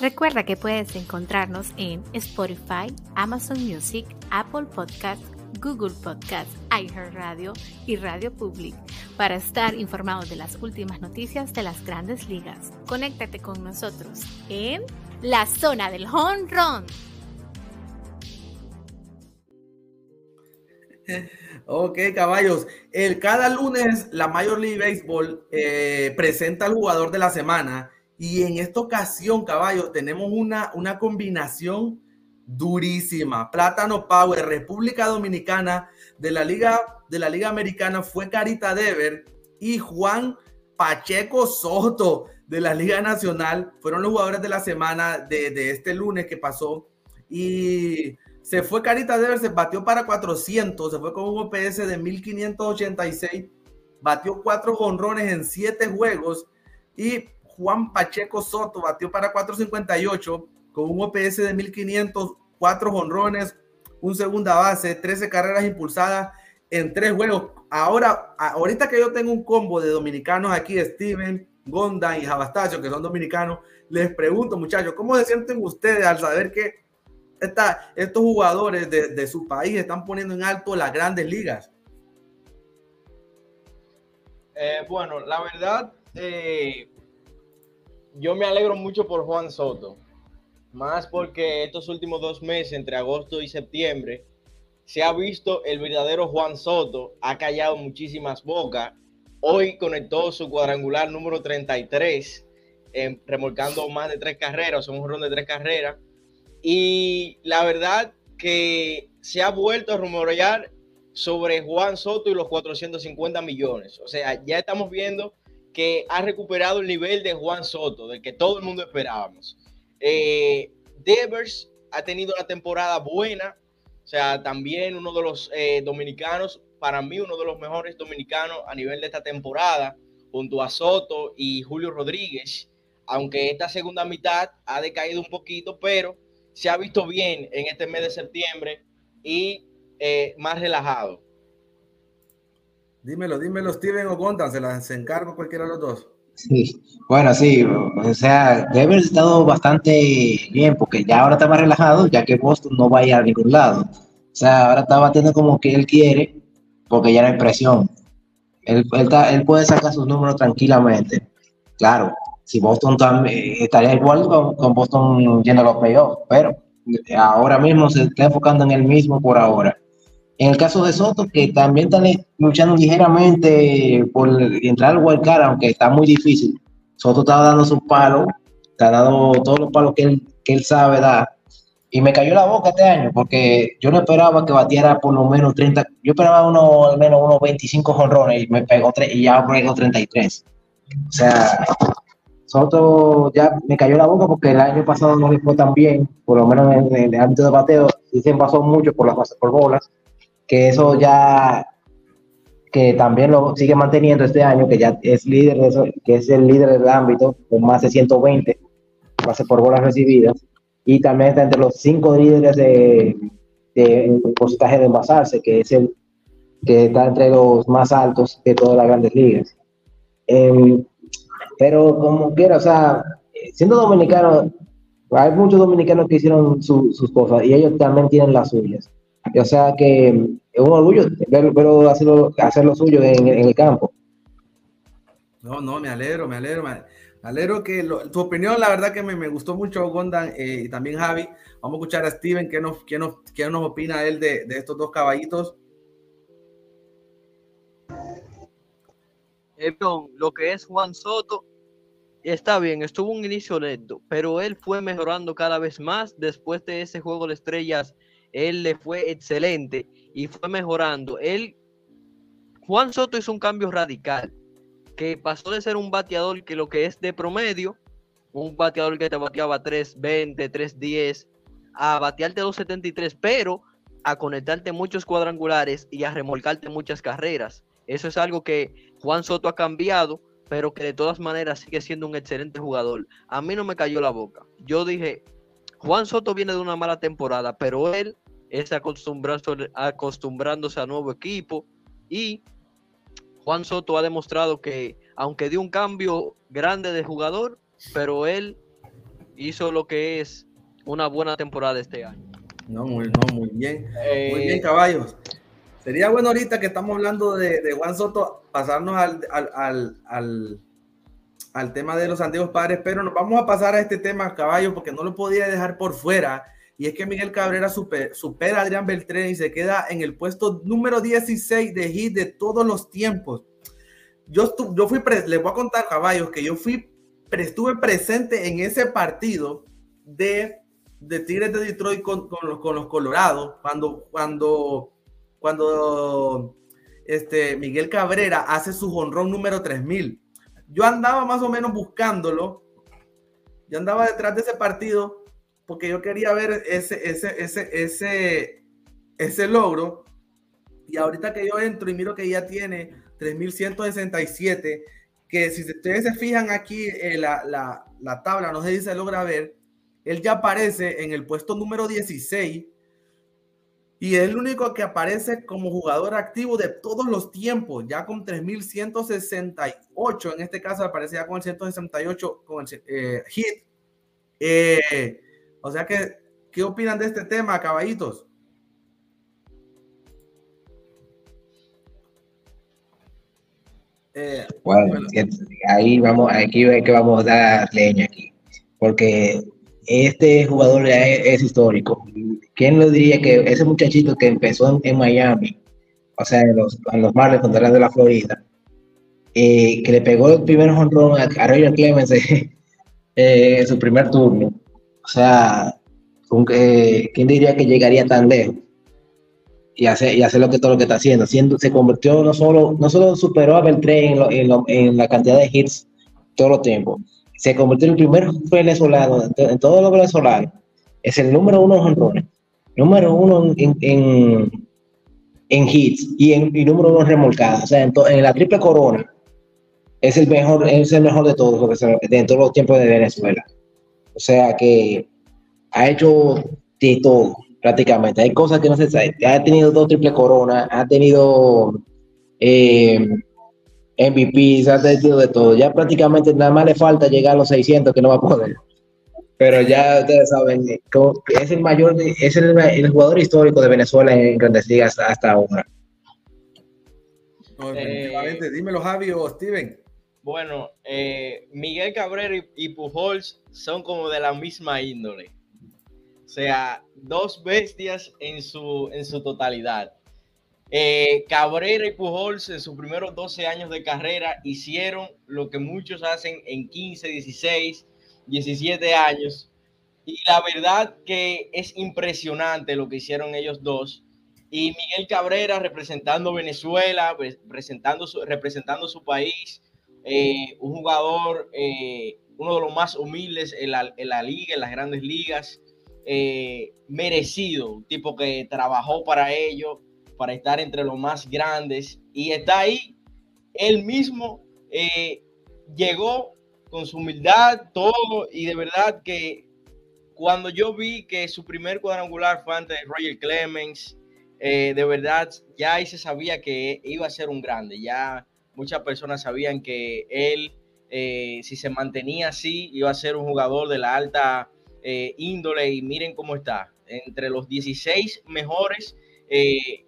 Recuerda que puedes encontrarnos en Spotify, Amazon Music, Apple Podcasts, Google Podcast, iHeartRadio y Radio Public para estar informado de las últimas noticias de las grandes ligas. Conéctate con nosotros en la zona del home run. [laughs] Ok, caballos. El, cada lunes la Major League Baseball eh, presenta al jugador de la semana y en esta ocasión, caballos, tenemos una, una combinación durísima. Plátano Power, República Dominicana, de la Liga, de la Liga Americana fue Carita Dever y Juan Pacheco Soto de la Liga Nacional. Fueron los jugadores de la semana de, este lunes que pasó. Y se fue Carita Dever, se batió para 400, se fue con un OPS de 1586, batió cuatro jonrones en siete juegos y Juan Pacheco Soto batió para 458 con un OPS de 1500, cuatro jonrones, un segunda base, 13 carreras impulsadas en tres juegos. Ahora, ahorita que yo tengo un combo de dominicanos aquí, Steven, Gonda y Jabastacio, que son dominicanos, les pregunto, muchachos, ¿cómo se sienten ustedes al saber que estos jugadores de, su país están poniendo en alto las grandes ligas? Eh, bueno, la verdad, eh, yo me alegro mucho por Juan Soto, más porque estos últimos dos meses, entre agosto y septiembre, se ha visto el verdadero Juan Soto, ha callado muchísimas bocas. Hoy conectó su cuadrangular número 33, eh, remolcando más de tres carreras, un ron de tres carreras y la verdad que se ha vuelto a rumorear sobre Juan Soto y los 450 millones. O sea, ya estamos viendo que ha recuperado el nivel de Juan Soto, del que todo el mundo esperábamos. Eh, Devers ha tenido una temporada buena, o sea, también uno de los eh, dominicanos, para mí uno de los mejores dominicanos a nivel de esta temporada, junto a Soto y Julio Rodríguez, aunque esta segunda mitad ha decaído un poquito, pero se ha visto bien en este mes de septiembre y eh, más relajado. Dímelo, dímelo, Steven o Gonda, se las encargo cualquiera de los dos. Sí, bueno, sí, o sea, debe haber estado bastante bien porque ya ahora está más relajado, ya que Boston no va a ir a ningún lado. O sea, ahora está batiendo como que él quiere, porque ya no hay presión. Él, él, él puede sacar sus números tranquilamente. Claro, si Boston también estaría igual con, Boston yendo a los playoffs, pero ahora mismo se está enfocando en el mismo por ahora. En el caso de Soto, que también está luchando ligeramente por entrar al wildcard, aunque está muy difícil. Soto estaba dando sus palos, está dando todos los palos que él, sabe dar. Y me cayó la boca este año, porque yo no esperaba que batiera por lo menos 30, yo esperaba uno, al menos unos 25 jonrones y me pegó y ya pegó 33. O sea, Soto ya me cayó la boca porque el año pasado no le fue tan bien, por lo menos en, el ámbito de bateo, y se pasó mucho por las bases por bolas, que eso ya, que también lo sigue manteniendo este año, que ya es líder de eso, que es el líder del ámbito, con más de 120 bases por bolas recibidas, y también está entre los cinco líderes de, de porcentaje de envasarse, que es el que está entre los más altos de todas las grandes ligas. Eh, pero como quiera, o sea, siendo dominicano, hay muchos dominicanos que hicieron sus cosas y ellos también tienen las suyas. O sea que es un orgullo pero hacerlo, hacer lo suyo en, el campo. No, no, me alegro, me alegro, me alegro que tu opinión, la verdad que me, me gustó mucho, Gondan, eh, y también Javi. Vamos a escuchar a Steven, ¿qué nos, qué nos, qué nos opina él de, de estos dos caballitos? lo que es Juan Soto está bien, estuvo un inicio lento, pero él fue mejorando cada vez más. Después de ese juego de estrellas, él le fue excelente y fue mejorando. Él, Juan Soto hizo un cambio radical, que pasó de ser un bateador que lo que es de promedio, un bateador que te bateaba 3.20, 3.10, a batearte 2.73, pero a conectarte muchos cuadrangulares y a remolcarte muchas carreras. Eso es algo que Juan Soto ha cambiado pero que de todas maneras sigue siendo un excelente jugador. A mí no me cayó la boca. Yo dije, Juan Soto viene de una mala temporada, pero él es acostumbrándose, acostumbrándose a nuevo equipo y Juan Soto ha demostrado que, aunque dio un cambio grande de jugador, pero él hizo lo que es una buena temporada este año. No, muy, muy bien. muy bien, caballos. Sería bueno ahorita que estamos hablando de, Juan Soto, pasarnos al, al, tema de los antiguos padres, pero nos vamos a pasar a este tema, caballo, porque no lo podía dejar por fuera. Y es que Miguel Cabrera supera a Adrián Beltrán y se queda en el puesto número 16 de hit de todos los tiempos. Yo, yo fui, les voy a contar, caballos, que yo fui, estuve presente en ese partido de, de Tigres de Detroit con, con, los, con los Colorados, cuando, cuando cuando este, Miguel Cabrera hace su jonrón número 3000. Yo andaba más o menos buscándolo. Yo andaba detrás de ese partido porque yo quería ver ese, ese, ese, ese, ese logro. Y ahorita que yo entro y miro que ya tiene 3.167, que si ustedes se fijan aquí, en la, la, la tabla, no sé si se logra ver, él ya aparece en el puesto número 16 y es el único que aparece como jugador activo de todos los tiempos, ya con 3.168, en este caso aparece ya con el 168 con el eh, hit. Eh, o sea que, ¿qué opinan de este tema, caballitos? Eh, bueno, ahí vamos, aquí que vamos a dar leña aquí, porque este jugador es, histórico. ¿Quién lo diría que ese muchachito que empezó en, Miami, o sea, en los, en los Marlins de la Florida, eh, que le pegó el primer honrón a, a Roger Clemens [laughs] eh, en su primer turno? O sea, ¿quién diría que llegaría tan lejos? Y hace, y hace lo que todo lo que está haciendo. Siendo, se convirtió no solo, no solo superó a Beltré en, en, en la cantidad de hits todo el tiempo, se convirtió en el primer venezolano en todos los venezolanos. Es el número uno en honrones, número uno en, en, hits y, en, y número uno en remolcadas. O sea, en, la triple corona es el mejor, es el mejor de todos de todos los tiempos de Venezuela. O sea que ha hecho de todo prácticamente. Hay cosas que no se sabe. Ha tenido dos triple coronas, ha tenido eh, MVP, se ha tenido de todo. Ya prácticamente nada más le falta llegar a los 600 que no va a poder. Pero ya ustedes saben que es el mayor, es el, jugador histórico de Venezuela en grandes ligas hasta, ahora. Eh, dímelo Javi o Steven. Bueno, eh, Miguel Cabrera y, Pujols son como de la misma índole. O sea, dos bestias en su, en su totalidad. Eh, Cabrera y Pujols en sus primeros 12 años de carrera hicieron lo que muchos hacen en 15, 16, 17 años. Y la verdad que es impresionante lo que hicieron ellos dos. Y Miguel Cabrera representando Venezuela, representando su, representando su país, eh, un jugador, eh, uno de los más humildes en la, en la liga, en las grandes ligas, merecido, un tipo que trabajó para ello, para estar entre los más grandes y está ahí. Él mismo eh, llegó con su humildad, todo, y de verdad que cuando yo vi que su primer cuadrangular fue ante Roger Clemens, eh, de verdad ya ahí se sabía que iba a ser un grande, ya muchas personas sabían que él, eh, si se mantenía así, iba a ser un jugador de la alta índole y miren cómo está, entre los 16 mejores eh,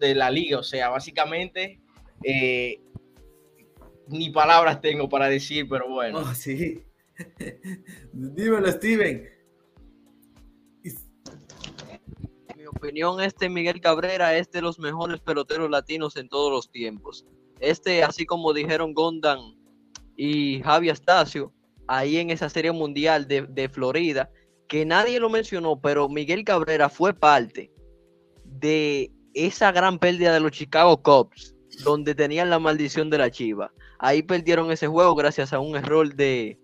de la liga. O sea, básicamente eh, ni palabras tengo para decir, pero bueno. Oh, sí. [laughs] Dímelo, Steven. En mi opinión, este Miguel Cabrera es de los mejores peloteros latinos en todos los tiempos. Este, así como dijeron Gondan y Javi Astacio, ahí en esa serie mundial de, Florida, que nadie lo mencionó, pero Miguel Cabrera fue parte de esa gran pérdida de los Chicago Cubs, donde tenían la maldición de la Chiva. Ahí perdieron ese juego gracias a un error de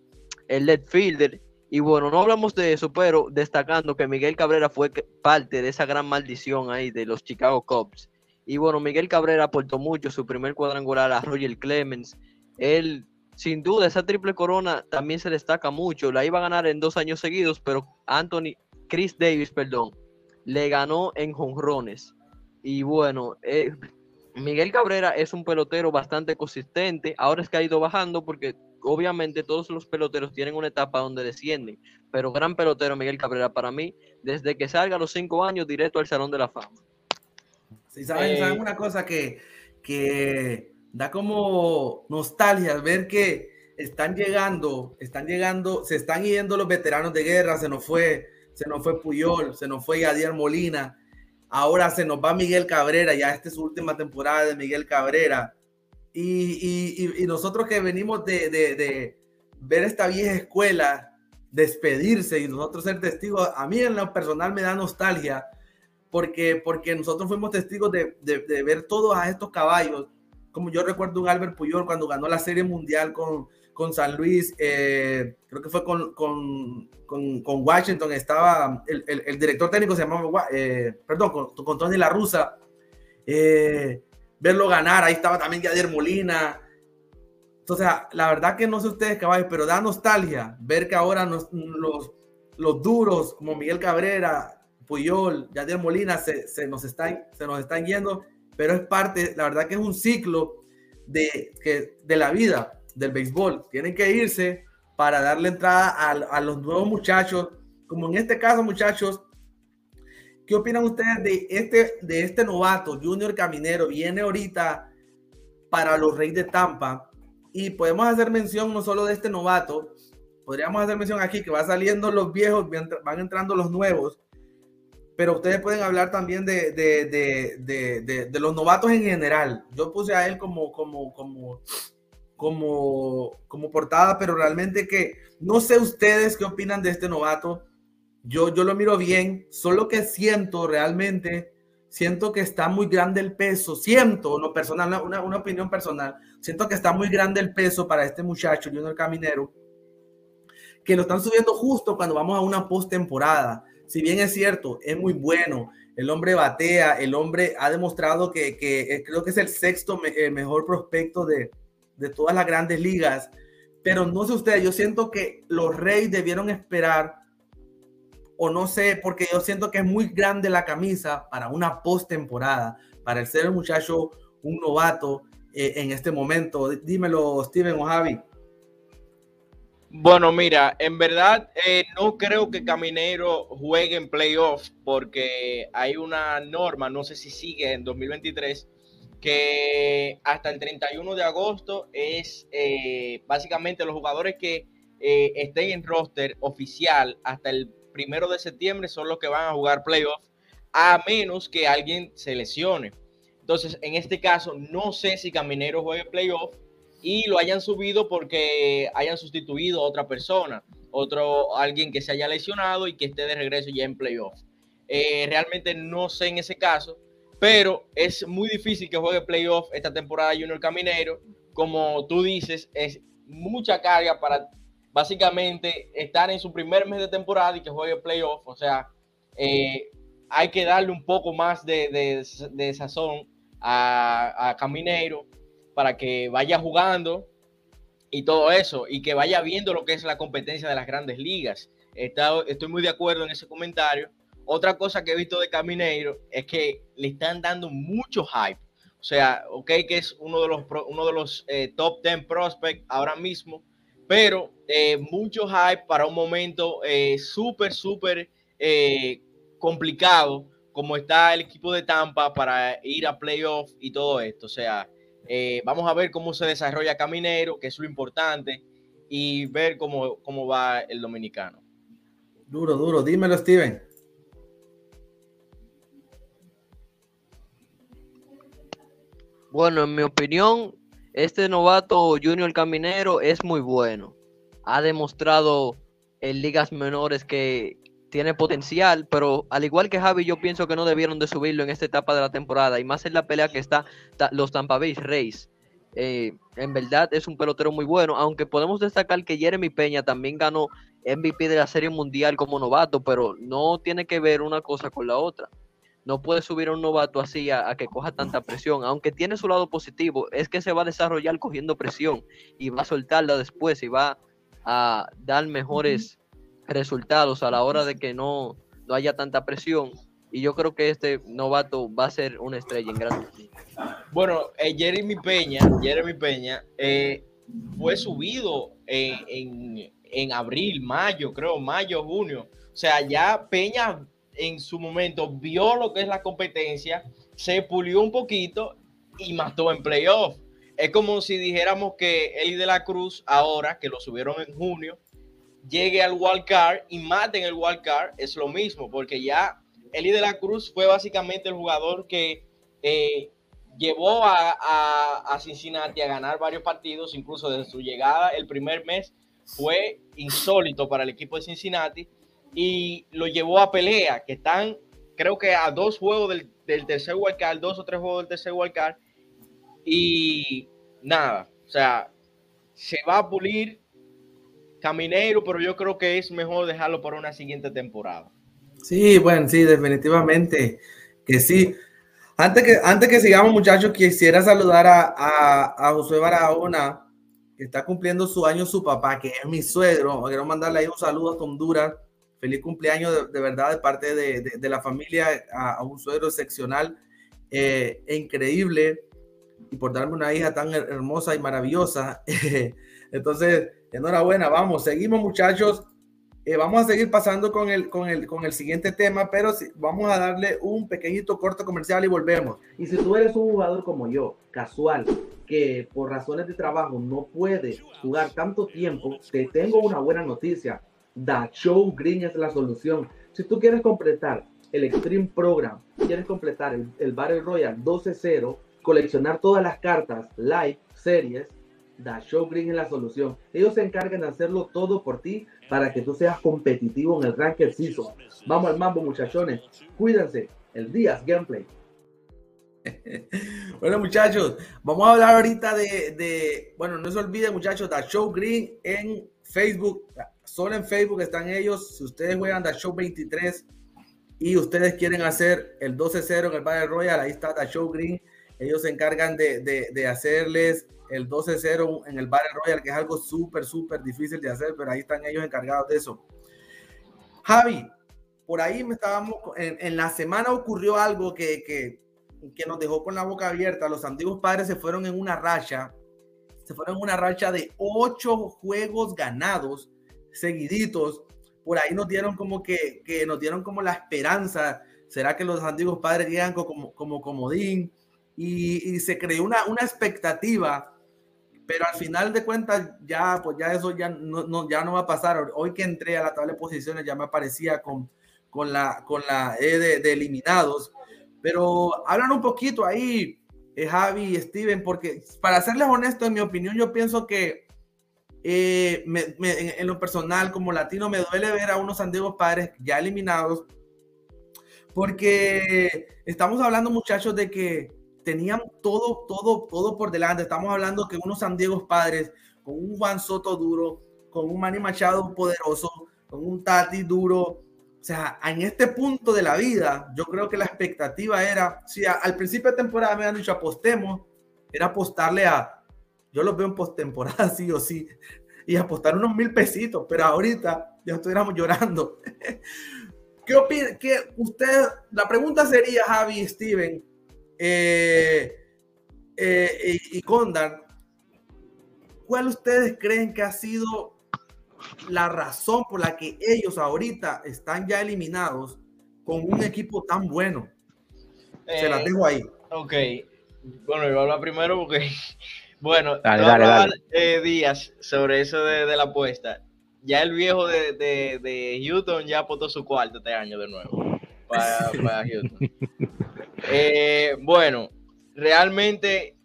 el left fielder. Y bueno, no hablamos de eso, pero destacando que Miguel Cabrera fue parte de esa gran maldición ahí de los Chicago Cubs. Y bueno, Miguel Cabrera aportó mucho su primer cuadrangular a Roger Clemens. Él, sin duda, esa triple corona también se destaca mucho. La iba a ganar en dos años seguidos, pero Anthony, Chris Davis, perdón, le ganó en jonrones. Y bueno, eh, Miguel Cabrera es un pelotero bastante consistente. Ahora es que ha ido bajando porque obviamente todos los peloteros tienen una etapa donde descienden. Pero gran pelotero Miguel Cabrera para mí, desde que salga a los cinco años, directo al Salón de la Fama. Sí, ¿saben, ¿saben eh, una cosa que, que da como nostalgia ver que están llegando, están llegando, se están yendo los veteranos de guerra, se nos fue se nos fue Puyol, se nos fue Yadier Molina, ahora se nos va Miguel Cabrera, ya esta es su última temporada de Miguel Cabrera. Y, nosotros que venimos de, ver esta vieja escuela despedirse y nosotros ser testigos, a mí en lo personal me da nostalgia porque, porque nosotros fuimos testigos de, ver todos a estos caballos, como yo recuerdo un Albert Puyol cuando ganó la Serie Mundial con, con San Luis, eh, creo que fue con, con, con, Washington, estaba el, el, director técnico, se llamaba, eh, perdón, con, con, Tony La Rusa, eh, verlo ganar, ahí estaba también Yadier Molina. Entonces, la verdad que no sé ustedes, caballos, pero da nostalgia ver que ahora los, los duros como Miguel Cabrera, Puyol, Yadier Molina se, se, nos están, se nos están yendo, pero es parte, la verdad que es un ciclo de, que, de la vida del béisbol. Tienen que irse para darle entrada a, a los nuevos muchachos, como en este caso, muchachos, ¿Qué opinan ustedes de este, de este novato, Junior Caminero? Viene ahorita para los Reyes de Tampa y podemos hacer mención no solo de este novato, podríamos hacer mención aquí que va saliendo los viejos, van entrando los nuevos, pero ustedes pueden hablar también de, de, de, de los novatos en general. Yo puse a él como, como, como, como, como portada, pero realmente que no sé ustedes qué opinan de este novato yo, yo lo miro bien, solo que siento realmente, siento que está muy grande el peso, siento, no personal, una, una opinión personal, siento que está muy grande el peso para este muchacho, Junior Caminero, que lo están subiendo justo cuando vamos a una postemporada. Si bien es cierto, es muy bueno, el hombre batea, el hombre ha demostrado que, que eh, creo que es el sexto eh, mejor prospecto de, de todas las grandes ligas, pero no sé ustedes, yo siento que los Reyes debieron esperar o no sé, porque yo siento que es muy grande la camisa para una postemporada, para el ser el muchacho un novato eh, en este momento. Dímelo, Steven o Javi. Bueno, mira, en verdad eh, no creo que Caminero juegue en playoff porque hay una norma, no sé si sigue en 2023, que hasta el 31 de agosto es eh, básicamente los jugadores que estén en roster oficial hasta el primero de septiembre son los que van a jugar playoff, a menos que alguien se lesione. Entonces, en este caso, no sé si Caminero juegue playoff y lo hayan subido porque hayan sustituido a otra persona, otro alguien que se haya lesionado y que esté de regreso ya en playoff. Eh, realmente no sé en ese caso, pero es muy difícil que juegue playoff esta temporada Junior Caminero. Como tú dices, es mucha carga para básicamente estar en su primer mes de temporada y que juegue playoff. O sea, eh, hay que darle un poco más de, de, sazón a, a, Caminero para que vaya jugando y todo eso, y que vaya viendo lo que es la competencia de las grandes ligas. estoy muy de acuerdo en ese comentario. Otra cosa que he visto de Caminero es que le están dando mucho hype. O sea, ok, que es uno de los, uno de los eh, top 10 prospects ahora mismo pero eh, mucho hype para un momento eh, súper, súper eh, complicado como está el equipo de Tampa para ir a playoff y todo esto. O sea, vamos a ver cómo se desarrolla Caminero, que es lo importante, y ver cómo, cómo va el dominicano. Duro, duro. Dímelo, Steven. Bueno, en mi opinión, este novato Junior Caminero es muy bueno. Ha demostrado en ligas menores que tiene potencial, pero al igual que Javi, yo pienso que no debieron de subirlo en esta etapa de la temporada y más en la pelea que está los Tampa Bay. Eh, en verdad es un pelotero muy bueno, aunque podemos destacar que Jeremy Peña también ganó MVP de la Serie Mundial como novato, pero no tiene que ver una cosa con la otra no puede subir a un novato así a, que coja tanta presión, aunque tiene su lado positivo, es que se va a desarrollar cogiendo presión y va a soltarla después y va a dar mejores resultados a la hora de que no, no haya tanta presión. Y yo creo que este novato va a ser una estrella en grande. Bueno, eh, Jeremy Peña, Jeremy Peña eh, fue subido en, en abril, mayo, creo, mayo, junio. O sea, ya Peña en su momento vio lo que es la competencia, se pulió un poquito y mató en playoff. Es como si dijéramos que Eli de la Cruz, ahora que lo subieron en junio, llegue al wild card y maten el wild card, es lo mismo, porque ya Eli de la Cruz fue básicamente el jugador que eh, llevó a, a, Cincinnati a ganar varios partidos, incluso desde su llegada el primer mes fue insólito para el equipo de Cincinnati y lo llevó a pelea, que están, creo que a dos juegos del, del tercer wildcard, dos o tres juegos del tercer wildcard, y nada, o sea, se va a pulir Caminero, pero yo creo que es mejor dejarlo para una siguiente temporada. Sí, bueno, sí, definitivamente que sí. Antes que, antes que sigamos, muchachos, quisiera saludar a, a, a José Barahona, que está cumpliendo su año su papá, que es mi suegro. Quiero mandarle ahí un saludo a Honduras. Feliz cumpleaños de, verdad de parte de, de, la familia a, un suegro excepcional eh, e increíble y por darme una hija tan hermosa y maravillosa. [laughs] Entonces, enhorabuena, vamos, seguimos muchachos. Eh, vamos a seguir pasando con el, con, el, con el siguiente tema, pero vamos a darle un pequeñito corto comercial y volvemos. Y si tú eres un jugador como yo, casual, que por razones de trabajo no puede jugar tanto tiempo, te tengo una buena noticia. Da Show Green es la solución. Si tú quieres completar el Extreme Program, quieres completar el, el Battle Royale 12-0, coleccionar todas las cartas, live, series, Da Show Green es la solución. Ellos se encargan de hacerlo todo por ti para que tú seas competitivo en el Ranked Season. Vamos al mambo, muchachones. Cuídense. El Díaz Gameplay. [laughs] Bueno, muchachos, vamos a hablar ahorita de, bueno, no se olviden, muchachos, Da Show Green en Facebook. Solo en Facebook están ellos. Si ustedes juegan Da Show 23 y ustedes quieren hacer el 12-0 en el Battle Royale, ahí está Da Show Green. Ellos se encargan de hacerles el 12-0 en el Battle Royale, que es algo súper, súper difícil de hacer, pero ahí están ellos encargados de eso. Javi, por ahí me estábamos, en, la semana ocurrió algo que, que, que, nos dejó con la boca abierta. Los antiguos padres se fueron en una racha, se fueron en una racha de ocho juegos ganados seguiditos. Por ahí nos dieron como que, que nos dieron como la esperanza. ¿Será que los antiguos padres llegan como, como comodín? Y, y, se creó una, una expectativa pero al final de cuentas ya pues ya eso ya no, no, ya no va a pasar. Hoy que entré a la tabla de posiciones ya me aparecía con, con la con la E de, eliminados. Pero hablan un poquito ahí, eh, Javi y Steven, porque para serles honesto, en mi opinión, yo pienso que eh, en, lo personal, como latino, me duele ver a unos antiguos padres ya eliminados, porque estamos hablando, muchachos, de que tenían todo, todo, todo por delante. Estamos hablando que unos San Diego padres, con un Juan Soto duro, con un Manny Machado poderoso, con un Tati duro. O sea, en este punto de la vida, yo creo que la expectativa era, si al principio de temporada me han dicho apostemos, era apostarle a, yo los veo en postemporada [laughs] sí o sí, y apostar unos mil pesitos, pero ahorita ya estuviéramos llorando. [laughs] ¿Qué opina? ¿Qué usted, la pregunta sería, Javi Steven, eh, eh, y, Condar, ¿cuál ustedes creen que ha sido la razón por la que ellos ahorita están ya eliminados con un equipo tan bueno? Se las dejo ahí. Ok, bueno, yo hablar primero porque, [laughs] bueno, dale, dale, dale. días sobre eso de, la apuesta. Ya el viejo de, de, de Houston ya apostó su cuarto este año de nuevo para, [laughs] para Houston. Eh, bueno, realmente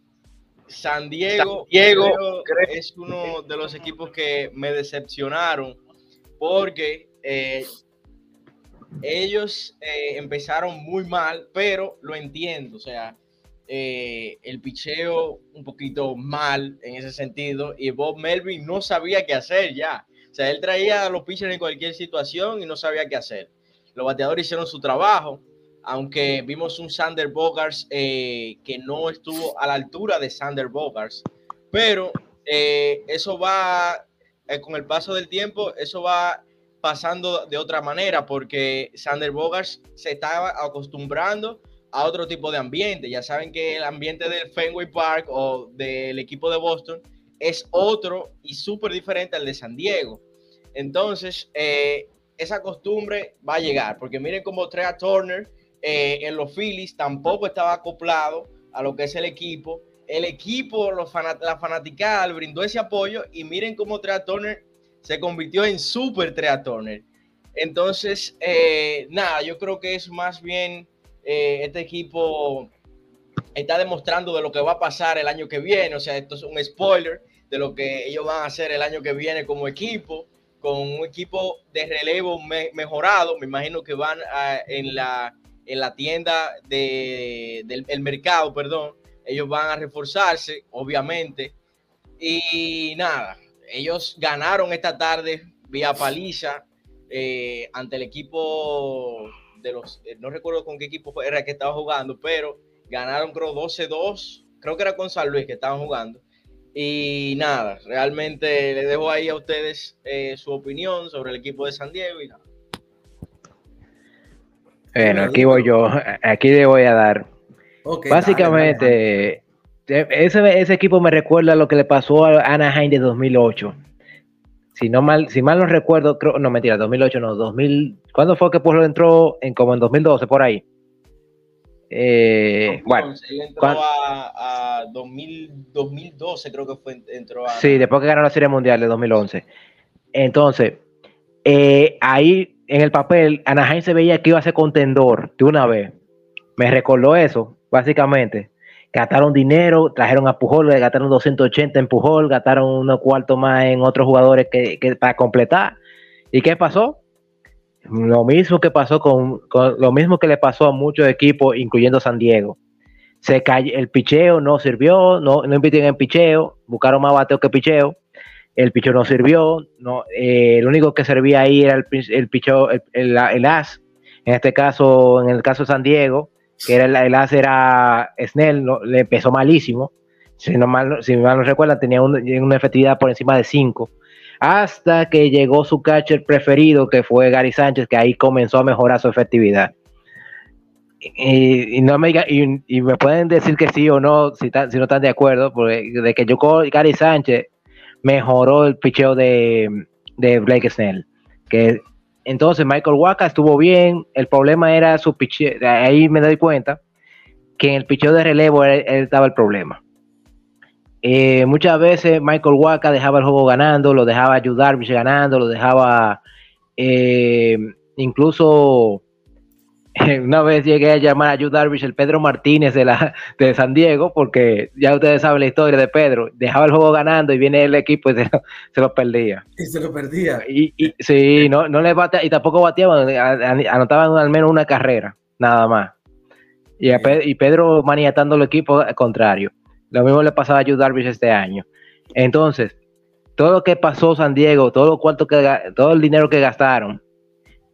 San Diego, es uno de los equipos que me decepcionaron porque eh, ellos eh, empezaron muy mal, pero lo entiendo, o sea, el picheo un poquito mal en ese sentido y Bob Melvin no sabía qué hacer ya. O sea, él traía a los pitchers en cualquier situación y no sabía qué hacer. Los bateadores hicieron su trabajo, aunque vimos un Sander Bogars eh, que no estuvo a la altura de Sander Bogars, pero eh, eso va, eh, con el paso del tiempo, eso va pasando de otra manera, porque Sander Bogars se estaba acostumbrando a otro tipo de ambiente. Ya saben que el ambiente del Fenway Park o del equipo de Boston es otro y súper diferente al de San Diego. Entonces, esa costumbre va a llegar, porque miren cómo Trea Turner eh, en los Phillies tampoco estaba acoplado a lo que es el equipo. El equipo, los la fanaticada le brindó ese apoyo y miren cómo Trea Turner se convirtió en super Trea Turner. Entonces, eh, nada, yo creo que es más bien eh, este equipo está demostrando de lo que va a pasar el año que viene. O sea, esto es un spoiler de lo que ellos van a hacer el año que viene como equipo, con un equipo de relevo mejorado. Me imagino que van en la en la tienda de, del mercado, perdón, ellos van a reforzarse, obviamente. Y nada, ellos ganaron esta tarde vía paliza eh, ante el equipo de los, eh, no recuerdo con qué equipo era que estaba jugando, pero ganaron creo 12-2, creo que era con San Luis que estaban jugando. Y nada, realmente le dejo ahí a ustedes eh, su opinión sobre el equipo de San Diego y nada. Bueno, aquí voy yo, [laughs] aquí le voy a dar. Básicamente, ese, ese, equipo me recuerda a lo que le pasó a Anaheim de 2008. Si no mal, si mal no recuerdo, creo, no mentira, 2008 no, 2000, ¿cuándo fue que Pueblo entró? En como en 2012 por ahí. Eh, bueno, él entró a, a 2012, creo que fue, entró a... Sí, después que ganó la Serie Mundial de 2011. Entonces, eh, ahí en el papel, Anaheim se veía que iba a ser contendor de una vez. Me recordó eso, básicamente. Gastaron dinero, trajeron a Pujol, gastaron 280 en Pujol, gastaron unos cuartos más en otros jugadores que, para completar. ¿Y qué pasó? Lo mismo que pasó con, lo mismo que le pasó a muchos equipos, incluyendo San Diego. Se cayó, el picheo no sirvió, no, no invirtieron en picheo, buscaron más bateo que picheo. El picheo no sirvió, no, eh, el único que servía ahí era el, el el, el, as. En este caso, en el caso de San Diego, que era el, as era Snell, le empezó malísimo. Si, no mal, si mal no recuerdan, tenía una efectividad por encima de 5 hasta que llegó su catcher preferido, que fue Gary Sánchez, que ahí comenzó a mejorar su efectividad. Y, no me, y, me pueden decir que sí o no, si, si no están de acuerdo, porque de que yo Gary Sánchez mejoró el picheo de, Blake Snell. Que entonces Michael Waka estuvo bien, el problema era su picheo, ahí me doy cuenta que en el picheo de relevo él estaba el problema. Eh, muchas veces Michael Waka dejaba el juego ganando, lo dejaba ayudar ganando, lo dejaba eh, incluso [laughs] una vez llegué a llamar a Yu Darvish el Pedro Martínez de, la, de San Diego, porque ya ustedes saben la historia de Pedro, dejaba el juego ganando y viene el equipo y se lo, perdía. Y se lo perdía. Y, sí, no, no le batea, y tampoco bateaban, anotaban al menos una carrera, nada más. Y, y Pedro maniatando el equipo contrario. Lo mismo le pasaba a Yu Darvish este año. Entonces, todo lo que pasó San Diego, todo, cuánto que, todo el dinero que gastaron,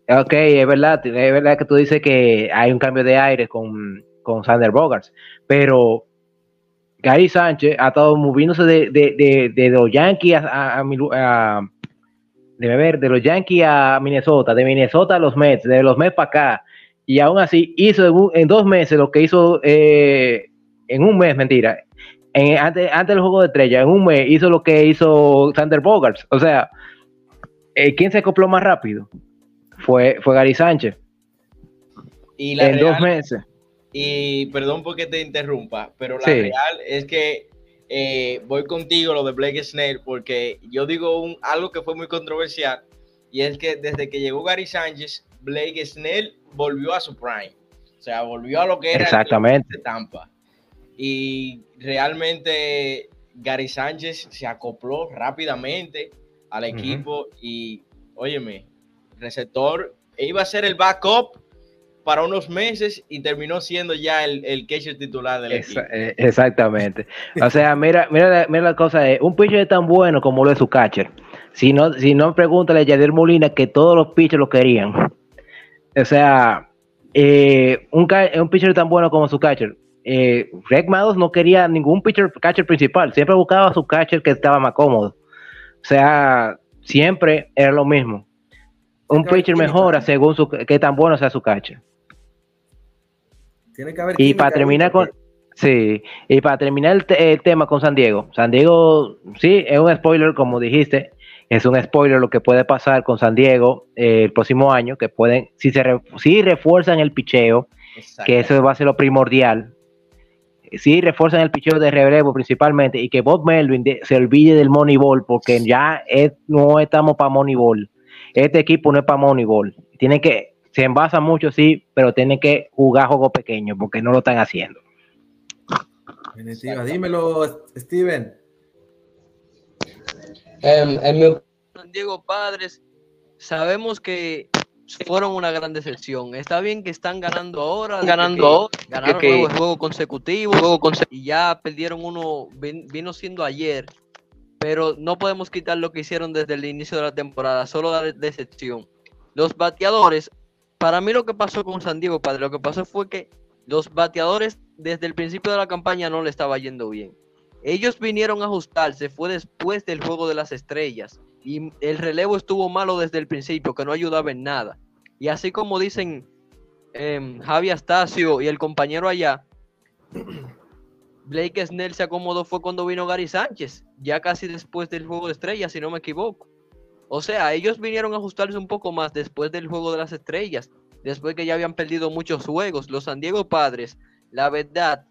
ok, es verdad, es verdad que tú dices que hay un cambio de aire con, con Sander Bogarts, pero Gary Sánchez ha estado moviéndose de, de, de, los Yankees a, a, ver, de los Yankees a Minnesota, de Minnesota a los Mets, de los Mets para acá, y aún así hizo en, dos meses lo que hizo eh, en un mes, mentira, antes, del juego de estrella, en un mes hizo lo que hizo Sander Bogarts. O sea, eh, ¿quién se acopló más rápido? Fue, fue Gary Sánchez. Y en dos meses. Y perdón porque te interrumpa, pero la real es que eh, voy contigo lo de Blake Snell, porque yo digo un, algo que fue muy controversial, y es que desde que llegó Gary Sánchez, Blake Snell volvió a su prime. O sea, volvió a lo que era Exactamente. de Tampa y realmente Gary Sánchez se acopló rápidamente al equipo y, óyeme, receptor iba a ser el backup para unos meses y terminó siendo ya el, el catcher titular del equipo. Eh, exactamente. O sea, mira, mira, mira la cosa, es, un pitcher es tan bueno como lo es su catcher. Si no, si no pregúntale a Yadir Molina que todos los pitchers lo querían. O sea, eh, un, un pitcher tan bueno como su catcher eh, Greg Maddux no quería ningún pitcher catcher principal, siempre buscaba a su catcher que estaba más cómodo. O sea, siempre era lo mismo. Un pitcher mejora según su, qué tan bueno sea su catcher. Tiene que haber y para terminar con sí, y para terminar el, tema con San Diego, San Diego sí es un spoiler como dijiste, es un spoiler lo que puede pasar con San Diego eh, el próximo año, que pueden si se si refuerzan el picheo, que eso va a ser lo primordial sí refuerzan el picheo de relevo principalmente y que Bob Melvin se olvide del Moneyball porque ya no estamos para Moneyball. Este equipo no es para Moneyball. Tienen que, se envasa mucho, sí, pero tienen que jugar juego pequeño porque no lo están haciendo. Dímelo, Steven. Em, en mi Diego Padres, sabemos que fueron una gran decepción. Está bien que están ganando ahora, ganando ganaron que, juego consecutivo, y ya perdieron uno, vino siendo ayer pero no podemos quitar lo que hicieron desde el inicio de la temporada, solo la decepción. Los bateadores, para mí lo que pasó con San Diego, padre, lo que pasó fue que los bateadores desde el principio de la campaña no le estaba yendo bien. Ellos vinieron a ajustarse, fue después del juego de las estrellas. Y el relevo estuvo malo desde el principio, que no ayudaba en nada. Y así como dicen eh, Javi Astacio y el compañero allá, Blake Snell se acomodó fue cuando vino Gary Sánchez, ya casi después del juego de estrellas, si no me equivoco. O sea, ellos vinieron a ajustarse un poco más después del juego de las estrellas, después que ya habían perdido muchos juegos. Los San Diego Padres, la verdad,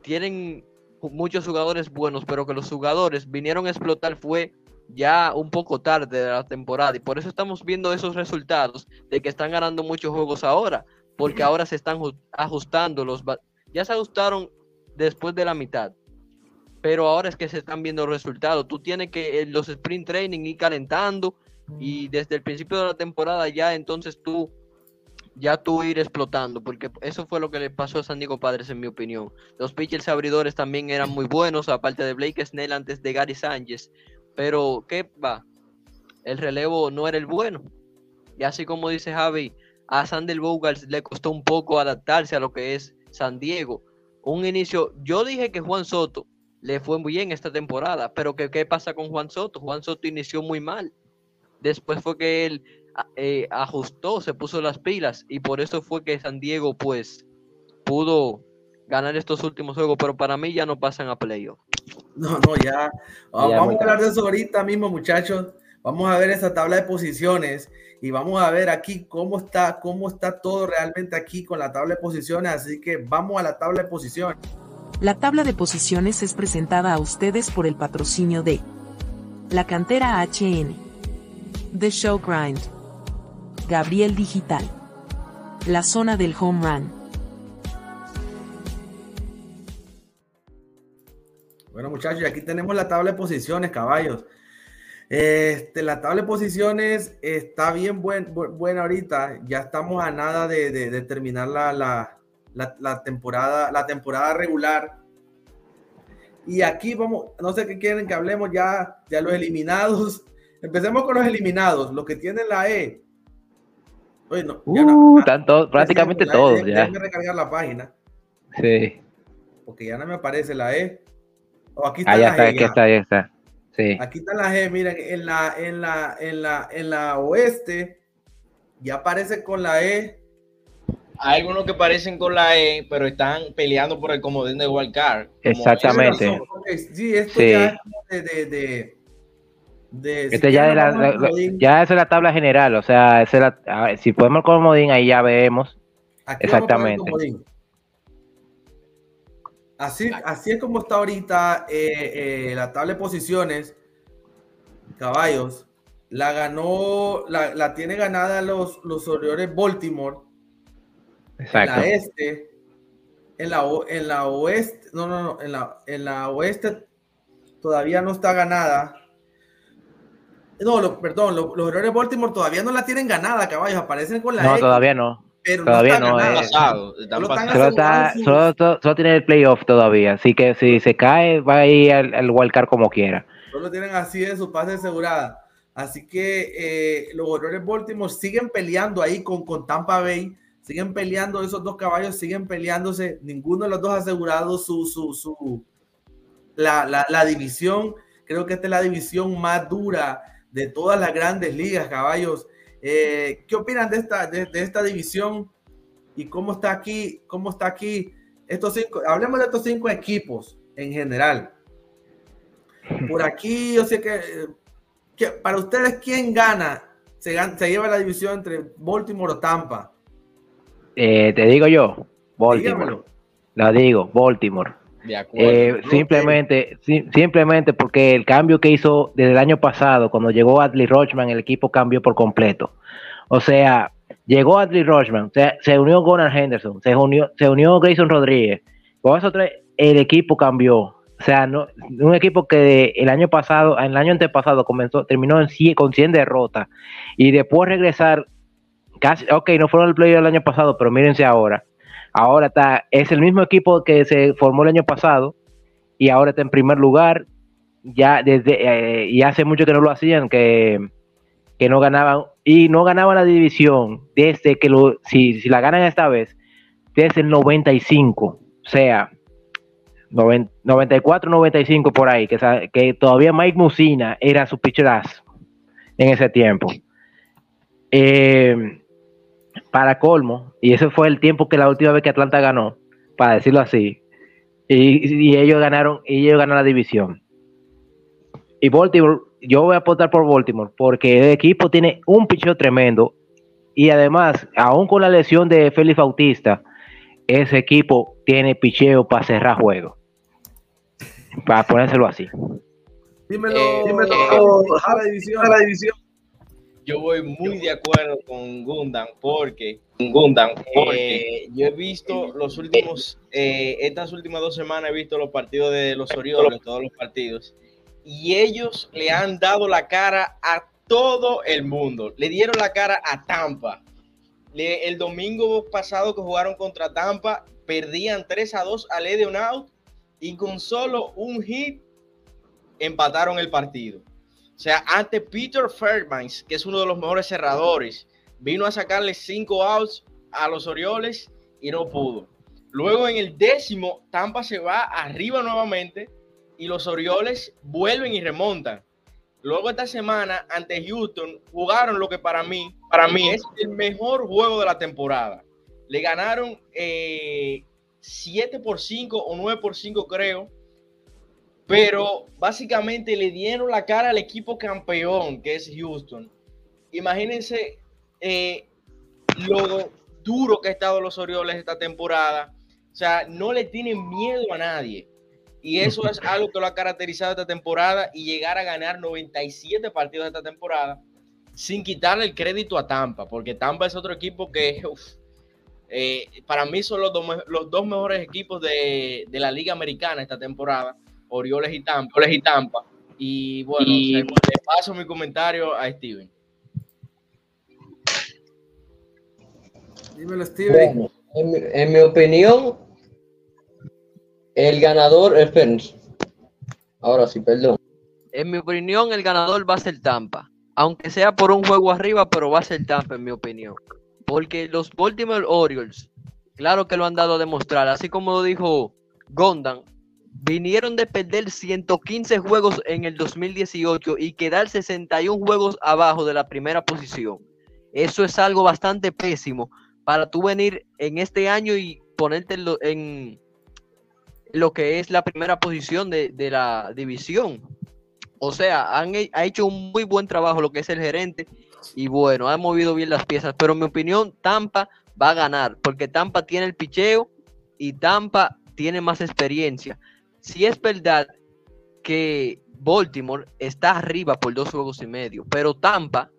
tienen muchos jugadores buenos, pero que los jugadores vinieron a explotar fue ya un poco tarde de la temporada y por eso estamos viendo esos resultados de que están ganando muchos juegos ahora, porque ahora se están ajustando los ya se ajustaron después de la mitad. Pero ahora es que se están viendo resultados. Tú tienes que en los sprint training ir calentando y desde el principio de la temporada ya entonces tú ya tú ir explotando, porque eso fue lo que le pasó a San Diego Padres en mi opinión. Los pitchers abridores también eran muy buenos, aparte de Blake Snell antes de Gary Sánchez, pero ¿qué va? El relevo no era el bueno. Y así como dice Javi, a Sander Bogart le costó un poco adaptarse a lo que es San Diego un inicio, yo dije que Juan Soto le fue muy bien esta temporada, pero que, ¿qué pasa con Juan Soto? Juan Soto inició muy mal. Después fue que él eh, ajustó, se puso las pilas y por eso fue que San Diego pues pudo ganar estos últimos juegos, pero para mí ya no pasan a playoff. No, no, ya. Vamos a hablar de eso ahorita mismo, muchachos. Vamos a ver esa tabla de posiciones y vamos a ver aquí cómo está, cómo está todo realmente aquí con la tabla de posiciones. Así que vamos a la tabla de posiciones. La tabla de posiciones es presentada a ustedes por el patrocinio de La Cantera HN, The Show Grind, Gabriel Digital, La Zona del Home Run. Bueno muchachos, aquí tenemos la tabla de posiciones, caballos. Este, la tabla de posiciones está bien buena ahorita. Ya estamos a nada de, terminar la, temporada, la temporada regular. Y aquí vamos, no sé qué quieren que hablemos ya de los eliminados. [laughs] Empecemos con los eliminados, los que tienen la E. uh, prácticamente todos. E, ya. recargar la página. Sí. Porque ya no me aparece la E. Oh, aquí está ah, está, aquí está, ahí está. Aquí está la G, miren, en la, en la, en la, en la oeste ya aparece con la E. Hay algunos que parecen con la E, pero están peleando por el comodín de Wildcard. Exactamente. Sí, esto ya es de, de, de este ya, de la, ya es la tabla general, o sea, es si podemos el comodín, ahí ya vemos. Exactamente. Así, así es como está ahorita eh, eh, la tabla de posiciones. Caballos. La ganó, la, tiene ganada los, los Orioles Baltimore. Exacto. En la este. En la, en la oeste. No, no, no. En la, en la oeste todavía no está ganada. No, perdón, los, los Orioles Baltimore todavía no la tienen ganada, caballos. Aparecen con la. No, todavía no pero todavía no, es. Solo, tiene el playoff todavía, así que si se cae va a ir al, al wildcard como quiera. Solo tienen así de su pase asegurada. Así que eh, los Orioles Baltimore siguen peleando ahí con, con Tampa Bay, siguen peleando, esos dos caballos siguen peleándose, ninguno de los dos ha asegurado su, su, su la, la, la división. Creo que esta es la división más dura de todas las grandes ligas, caballos. Eh, ¿Qué opinan de esta, de, esta división y cómo está aquí? ¿Cómo está aquí? Estos cinco, hablemos de estos cinco equipos en general. Por aquí, yo sé que, que para ustedes, ¿quién gana? Se, lleva la división entre Baltimore o Tampa. Eh, te digo yo, Baltimore. La digo, Baltimore. Eh, simplemente, simplemente porque el cambio que hizo desde el año pasado, cuando llegó Adley Rochman, el equipo cambió por completo. O sea, llegó Adley Rochman, se, unió Gunnar Henderson, se unió, se unió Grayson Rodríguez. Con el equipo cambió. O sea, no, un equipo que el año pasado, el año antepasado comenzó, terminó en con 100 derrotas y después regresar casi, ok, no fueron el player el año pasado, pero mírense ahora Ahora está, es el mismo equipo que se formó el año pasado y ahora está en primer lugar ya desde, eh, y hace mucho que no lo hacían, que, que no ganaban, y no ganaban la división desde que lo, si, si la ganan esta vez, desde el 95, o sea, 94, 95 por ahí, que, que todavía Mike Musina era su pitcherazo en ese tiempo. Eh, para colmo, y ese fue el tiempo que la última vez que Atlanta ganó, para decirlo así, y, ellos ganaron, y ellos ganaron la división. Y Baltimore, yo voy a apostar por Baltimore, porque el equipo tiene un picheo tremendo, y además, aún con la lesión de Félix Bautista, ese equipo tiene picheo para cerrar juego. Para ponérselo así. Dímelo, eh, dímelo eh, a, la división, a la división. Yo voy muy de acuerdo con Gundam porque, Gundam, porque yo he visto los últimos, eh, estas últimas dos semanas he visto los partidos de los Orioles, todos los partidos, y ellos le han dado la cara a todo el mundo. Le dieron la cara a Tampa. el domingo pasado que jugaron contra Tampa, perdían 3 a 2 a de un out y con solo un hit empataron el partido. O sea, ante Peter Fairbanks, que es uno de los mejores cerradores, vino a sacarle cinco outs a los Orioles y no pudo. Luego en el décimo, Tampa se va arriba nuevamente y los Orioles vuelven y remontan. Luego esta semana ante Houston jugaron lo que para mí, para mí es el mejor juego de la temporada. Le ganaron 7 eh, por 5 o 9 por 5 creo pero básicamente le dieron la cara al equipo campeón, que es Houston. Imagínense eh, lo duro que ha estado los Orioles esta temporada. O sea, no le tienen miedo a nadie. Y eso es [laughs] algo que lo ha caracterizado esta temporada y llegar a ganar 97 partidos esta temporada sin quitarle el crédito a Tampa, porque Tampa es otro equipo que eh, para mí son los dos, mejores equipos de, de la Liga Americana esta temporada Orioles y Tampa. y Tampa. Y bueno, le paso mi comentario a Steven. Dímelo, Steven. en, mi, opinión, el ganador, es ahora sí, perdón. En mi opinión, el ganador va a ser Tampa. Aunque sea por un juego arriba, pero va a ser Tampa, en mi opinión. Porque los Baltimore Orioles, claro que lo han dado a demostrar, así como lo dijo Gondan, vinieron de perder 115 juegos en el 2018 y quedar 61 juegos abajo de la primera posición. Eso es algo bastante pésimo para tú venir en este año y ponerte en lo, que es la primera posición de, la división. O sea, han ha hecho un muy buen trabajo lo que es el gerente y bueno, ha movido bien las piezas. Pero en mi opinión, Tampa va a ganar porque Tampa tiene el picheo y Tampa tiene más experiencia si es verdad que Baltimore está arriba por dos juegos y medio, pero Tampa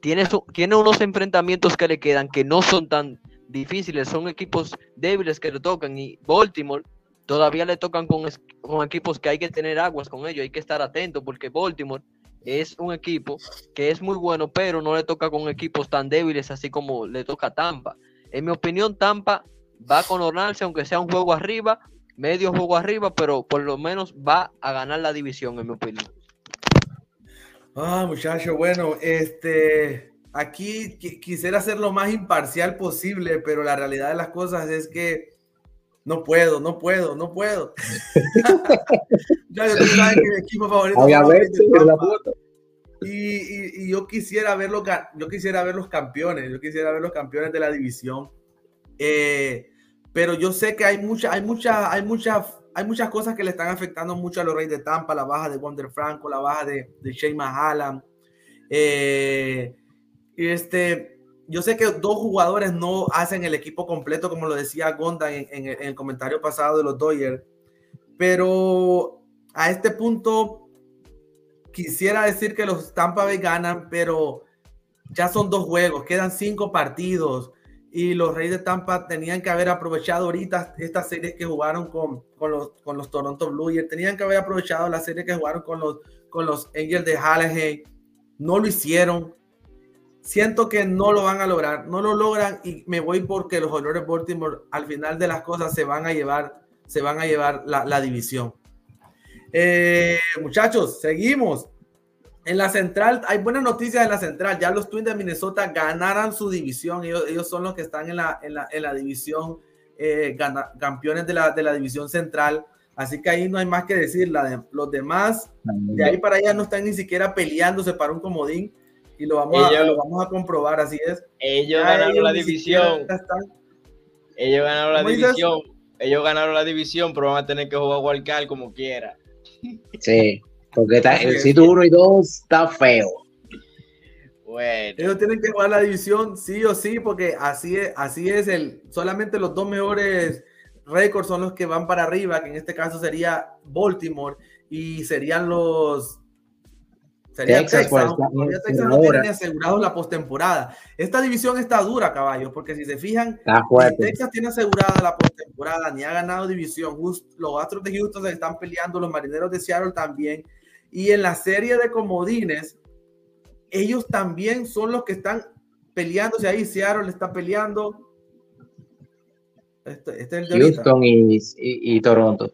tiene, tiene unos enfrentamientos que le quedan que no son tan difíciles, son equipos débiles que le tocan y Baltimore todavía le tocan con, con equipos que hay que tener aguas con ellos, hay que estar atento porque Baltimore es un equipo que es muy bueno, pero no le toca con equipos tan débiles así como le toca a Tampa. En mi opinión, Tampa va a coronarse, aunque sea un juego arriba, medio juego arriba, pero por lo menos va a ganar la división, en mi opinión. Ah, muchacho, bueno, este, aquí quisiera ser lo más imparcial posible, pero la realidad de las cosas es que no puedo, no puedo, no puedo. [laughs] ya, tú sabes que mi equipo favorito. y, y, yo quisiera ver los, yo quisiera ver los campeones, yo quisiera ver los campeones de la división. Eh, pero yo sé que hay muchas, hay muchas, hay muchas, hay muchas cosas que le están afectando mucho a los Reyes de Tampa, la baja de Wonder Franco, la baja de, de Shane Mahalan. Eh, este, yo sé que dos jugadores no hacen el equipo completo, como lo decía Gonda en, el comentario pasado de los Dodgers, pero a este punto quisiera decir que los Tampa Bay ganan, pero ya son dos juegos, quedan cinco partidos y los Reyes de Tampa tenían que haber aprovechado ahorita esta serie que jugaron con, con, los, con los Toronto Blue Jays, tenían que haber aprovechado la serie que jugaron con los, con los Angels de Hallahay, no lo hicieron. Siento que no lo van a lograr, no lo logran y me voy porque los Honores Baltimore al final de las cosas se van a llevar, se van a llevar la, la división. Eh, muchachos, seguimos. En la central, hay buenas noticias en la central. Ya los Twins de Minnesota ganaron su división. Ellos, son los que están en la, en la, en la división, eh, campeones de la, de la división central. Así que ahí no hay más que decir. La los demás, de ahí para allá, no están ni siquiera peleándose para un comodín. Y lo vamos, a, lo vamos a comprobar, así es. Ellos ganaron la división. Ellos ganaron la división. Ellos ganaron la división, pero van a tener que jugar Wildcard como quiera. Sí, porque está, el sitio 1 y 2 está feo. Bueno. Ellos tienen que jugar la división sí o sí, porque así es, así es el, solamente los dos mejores récords son los que van para arriba, que en este caso sería Baltimore y serían los Sería Texas, pues, Texas, no tiene asegurado la postemporada. Esta división está dura, caballos, porque si se fijan, Texas tiene asegurada la postemporada, ni ha ganado división. los Astros de Houston se están peleando, los Marineros de Seattle también. Y en la serie de comodines, ellos también son los que están peleándose ahí. Seattle está peleando. Este, este es el de Houston y, y Toronto.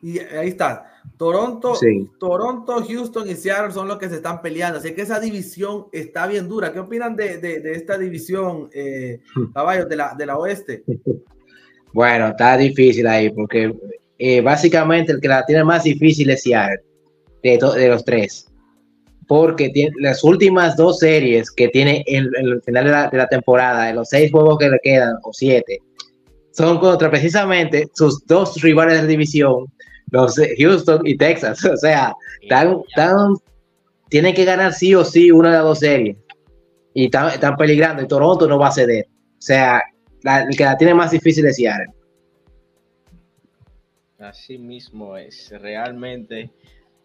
Y ahí está. Toronto, Toronto, Houston y Seattle son los que se están peleando. Así que esa división está bien dura. ¿Qué opinan de, esta división, eh, [laughs] caballos, de la, de la oeste? Bueno, está difícil ahí porque eh, básicamente el que la tiene más difícil es Seattle, de, de los tres. Porque tiene, las últimas dos series que tiene en, el final de la, de la temporada, de los seis juegos que le quedan, o siete, son contra precisamente sus dos rivales de la división, los Houston y Texas. [laughs] O sea, tienen que ganar sí o sí una de las dos series. Y están, peligrando. Y Toronto no va a ceder. O sea, el que la tiene más difícil es Seattle. Así mismo es. Realmente,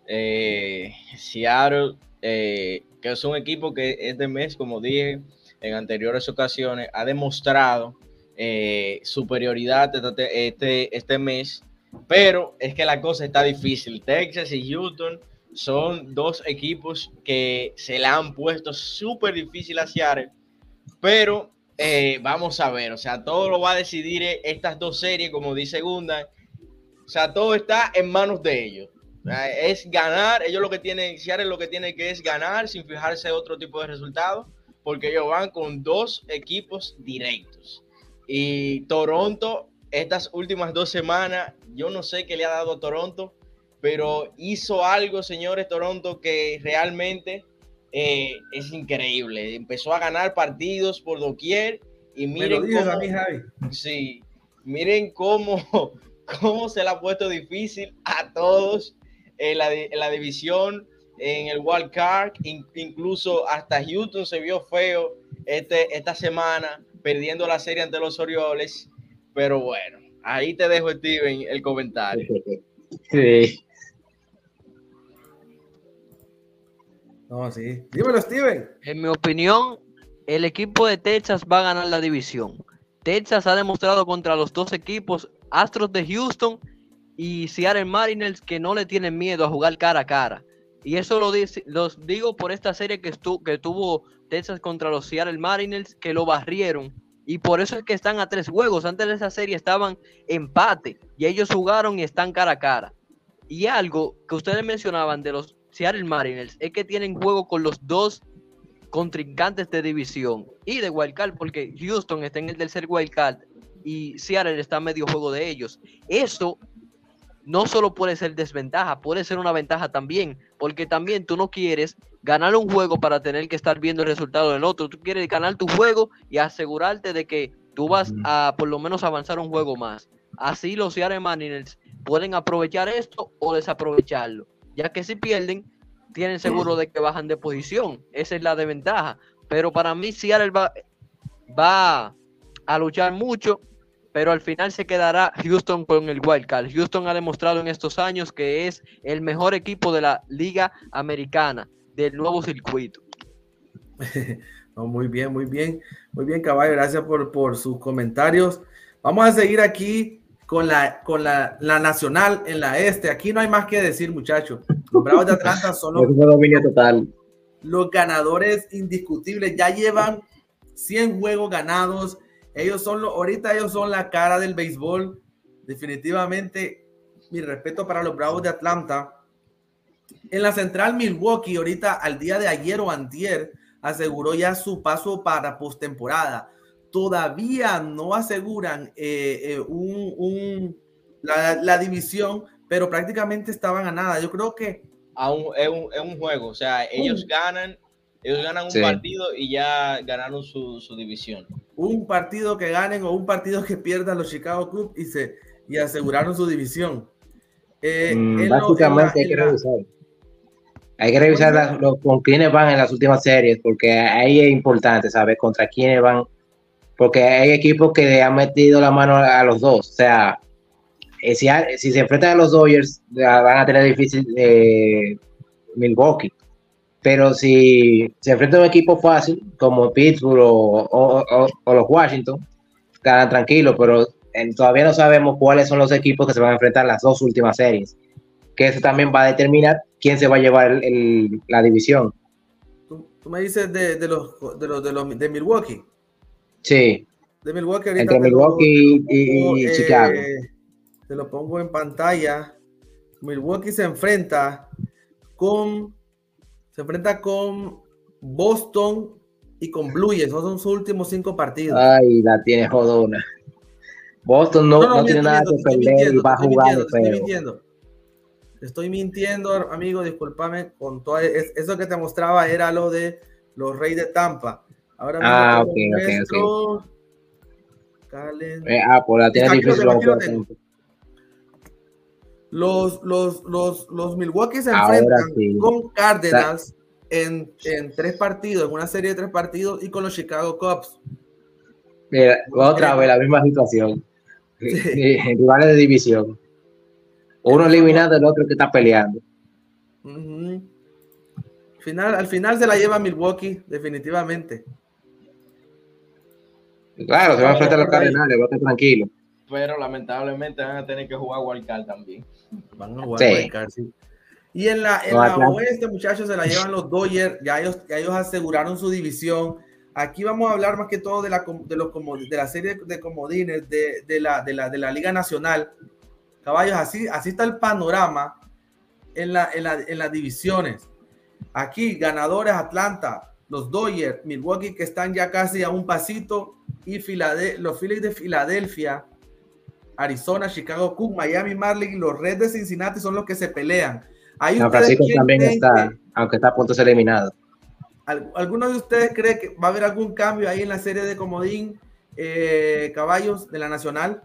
eh, Seattle, eh, que es un equipo que este mes, como dije en anteriores ocasiones, ha demostrado eh, superioridad este, este, este mes pero es que la cosa está difícil. Texas y Houston son dos equipos que se la han puesto súper difícil a Seattle. Pero vamos a ver, o sea, todo lo va a decidir estas dos series, como dice Gunda. O sea, todo está en manos de ellos. es ganar, ellos lo que tienen, Seattle lo que tiene que es ganar sin fijarse en otro tipo de resultados, porque ellos van con dos equipos directos. Y Toronto estas últimas dos semanas, yo no sé qué le ha dado a Toronto, pero hizo algo, señores, Toronto, que realmente eh, es increíble. Empezó a ganar partidos por doquier y miren cómo, Sí, miren cómo, cómo se le ha puesto difícil a todos en la, división, en el wild card, incluso hasta Houston se vio feo este, esta semana, perdiendo la serie ante los Orioles. Pero bueno, ahí te dejo, Steven, el comentario. Sí. No, sí. Dímelo, Steven. En mi opinión, el equipo de Texas va a ganar la división. Texas ha demostrado contra los dos equipos, Astros de Houston y Seattle Mariners, que no le tienen miedo a jugar cara a cara. Y eso lo los digo por esta serie que, que tuvo Texas contra los Seattle Mariners, que lo barrieron y por eso es que están a tres juegos. Antes de esa serie estaban empate y ellos jugaron y están cara a cara. Y algo que ustedes mencionaban de los Seattle Mariners es que tienen juego con los dos contrincantes de división y de wildcard, porque Houston está en el tercer wildcard y Seattle está a medio juego de ellos. Eso no solo puede ser desventaja, puede ser una ventaja también, porque también tú no quieres ganar un juego para tener que estar viendo el resultado del otro, tú quieres ganar tu juego y asegurarte de que tú vas a por lo menos avanzar un juego más. Así los Seattle Mariners pueden aprovechar esto o desaprovecharlo, ya que si pierden, tienen seguro de que bajan de posición, esa es la desventaja, pero para mí Seattle va, va a luchar mucho pero al final se quedará Houston con el wildcard. Houston ha demostrado en estos años que es el mejor equipo de la Liga Americana, del nuevo circuito. [laughs] muy bien, muy bien, muy bien, caballo. Gracias por, por sus comentarios. Vamos a seguir aquí con la, con la, la, nacional en la este. Aquí no hay más que decir, muchachos. Los Bravos de Atlanta son los, [laughs] total. los ganadores indiscutibles. Ya llevan 100 juegos ganados ellos son, lo, ahorita ellos son la cara del béisbol. Definitivamente mi respeto para los Bravos de Atlanta. En la central Milwaukee, ahorita al día de ayer o antier, aseguró ya su paso para postemporada. Todavía no aseguran eh, eh, un, la, división, pero prácticamente estaban a nada. Yo creo que... es, un, juego, o sea, ellos ganan, ellos ganan un partido y ya ganaron su, división. Un partido que ganen o un partido que pierdan los Chicago Cubs y, se, y aseguraron su división. Eh, mm, básicamente hay que revisar. Hay que revisar con quiénes van en las últimas series, porque ahí es importante saber contra quiénes van, porque hay equipos que han metido la mano a los dos. O sea, eh, si, si se enfrentan a los Dodgers, van a tener difícil eh, Milwaukee. Pero si se enfrentan a un equipo fácil, como Pittsburgh o, los Washington, quedan tranquilos, pero eh, todavía no sabemos cuáles son los equipos que se van a enfrentar en las dos últimas series. Que eso también va a determinar quién se va a llevar la división. ¿Tú, me dices de, los, de, los, de, los, de Milwaukee. Sí. De Milwaukee ahorita. Entre Milwaukee y, eh, Chicago. Te lo pongo en pantalla. Milwaukee se enfrenta con. Se enfrenta con Boston y con Blue Jays. Esos son sus últimos cinco partidos. Ay, la tiene jodona. Boston no, no, tiene nada que perder y va a jugar. Estoy mintiendo. Estoy mintiendo, amigo, discúlpame. Con todo eso que te mostraba era lo de los Reyes de Tampa. Ahora ah, ok, ok, Eh, ah, por la tiene difícil. Los, los, los, los Milwaukee se enfrentan con Cardinals en, en, tres partidos, en una serie de tres partidos, y con los Chicago Cubs. Mira, otra vez la misma situación. [laughs] Rivales de división. Uno eliminado, el otro que está peleando. final, al final se la lleva Milwaukee, definitivamente. Claro, se va a enfrentar a los Cardenales, va a estar tranquilo. Pero lamentablemente van a tener que jugar Wildcard también. Van a jugar Wildcard, sí. Y en la, en la oeste, muchachos, se la llevan los Dodgers. Ya ellos, ya ellos aseguraron su división. Aquí vamos a hablar más que todo de la, de los, de la serie de comodines de, de, la, de, la, de la Liga Nacional. Caballos, así, así está el panorama en, la, en, la, en las divisiones. Aquí, ganadores Atlanta, los Dodgers, Milwaukee, que están ya casi a un pasito, y los Phillies de Filadelfia, Arizona, Chicago Cubs, Miami Marlins y los Reds de Cincinnati son los que se pelean. Ahí Francisco también está, aunque está a punto de ser eliminado. ¿Alguno de ustedes cree que va a haber algún cambio ahí en la serie de Comodín eh, Caballos de la Nacional?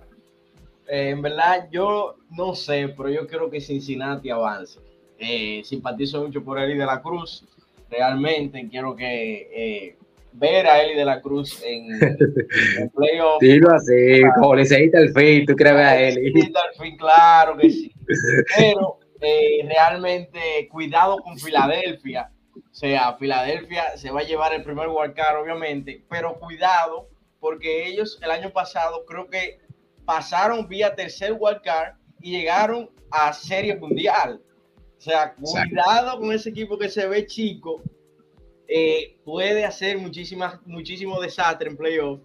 Eh, en verdad, yo no sé, pero yo creo que Cincinnati avance. Eh, simpatizo mucho por Eli de la Cruz. Realmente quiero que eh, ver a Eli de la Cruz en, [laughs] en playoff. Dilo así, como le seguiste al fin, tú crees a Eli. al fin, claro que sí. [laughs] Pero realmente, cuidado con Filadelfia. O sea, Filadelfia se va a llevar el primer wildcard, obviamente, pero cuidado, porque ellos el año pasado creo que pasaron vía tercer wildcard y llegaron a Serie Mundial. O sea, cuidado con ese equipo que se ve chico. Eh, puede hacer muchísimas, muchísimo desastre en playoff.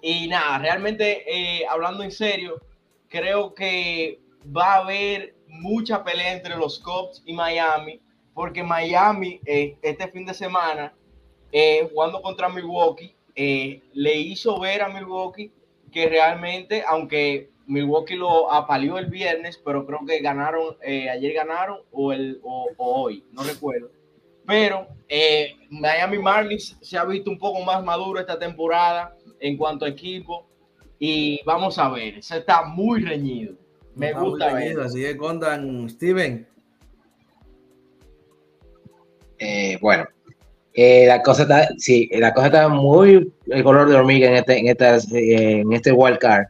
Y nada, realmente eh, hablando en serio, creo que va a haber mucha pelea entre los Cubs y Miami, porque Miami eh, este fin de semana, jugando contra Milwaukee, le hizo ver a Milwaukee que realmente, aunque Milwaukee lo apaleó el viernes, pero creo que ganaron, eh, ayer ganaron o, el, o, hoy, no recuerdo. Pero eh, Miami Marlins se ha visto un poco más maduro esta temporada en cuanto a equipo y vamos a ver, se está muy reñido. Me gusta. Reñido, así que contan, Steven. Eh, bueno, eh, la cosa está, sí, la cosa está muy el color de hormiga en este, en estas, eh, en este wild card.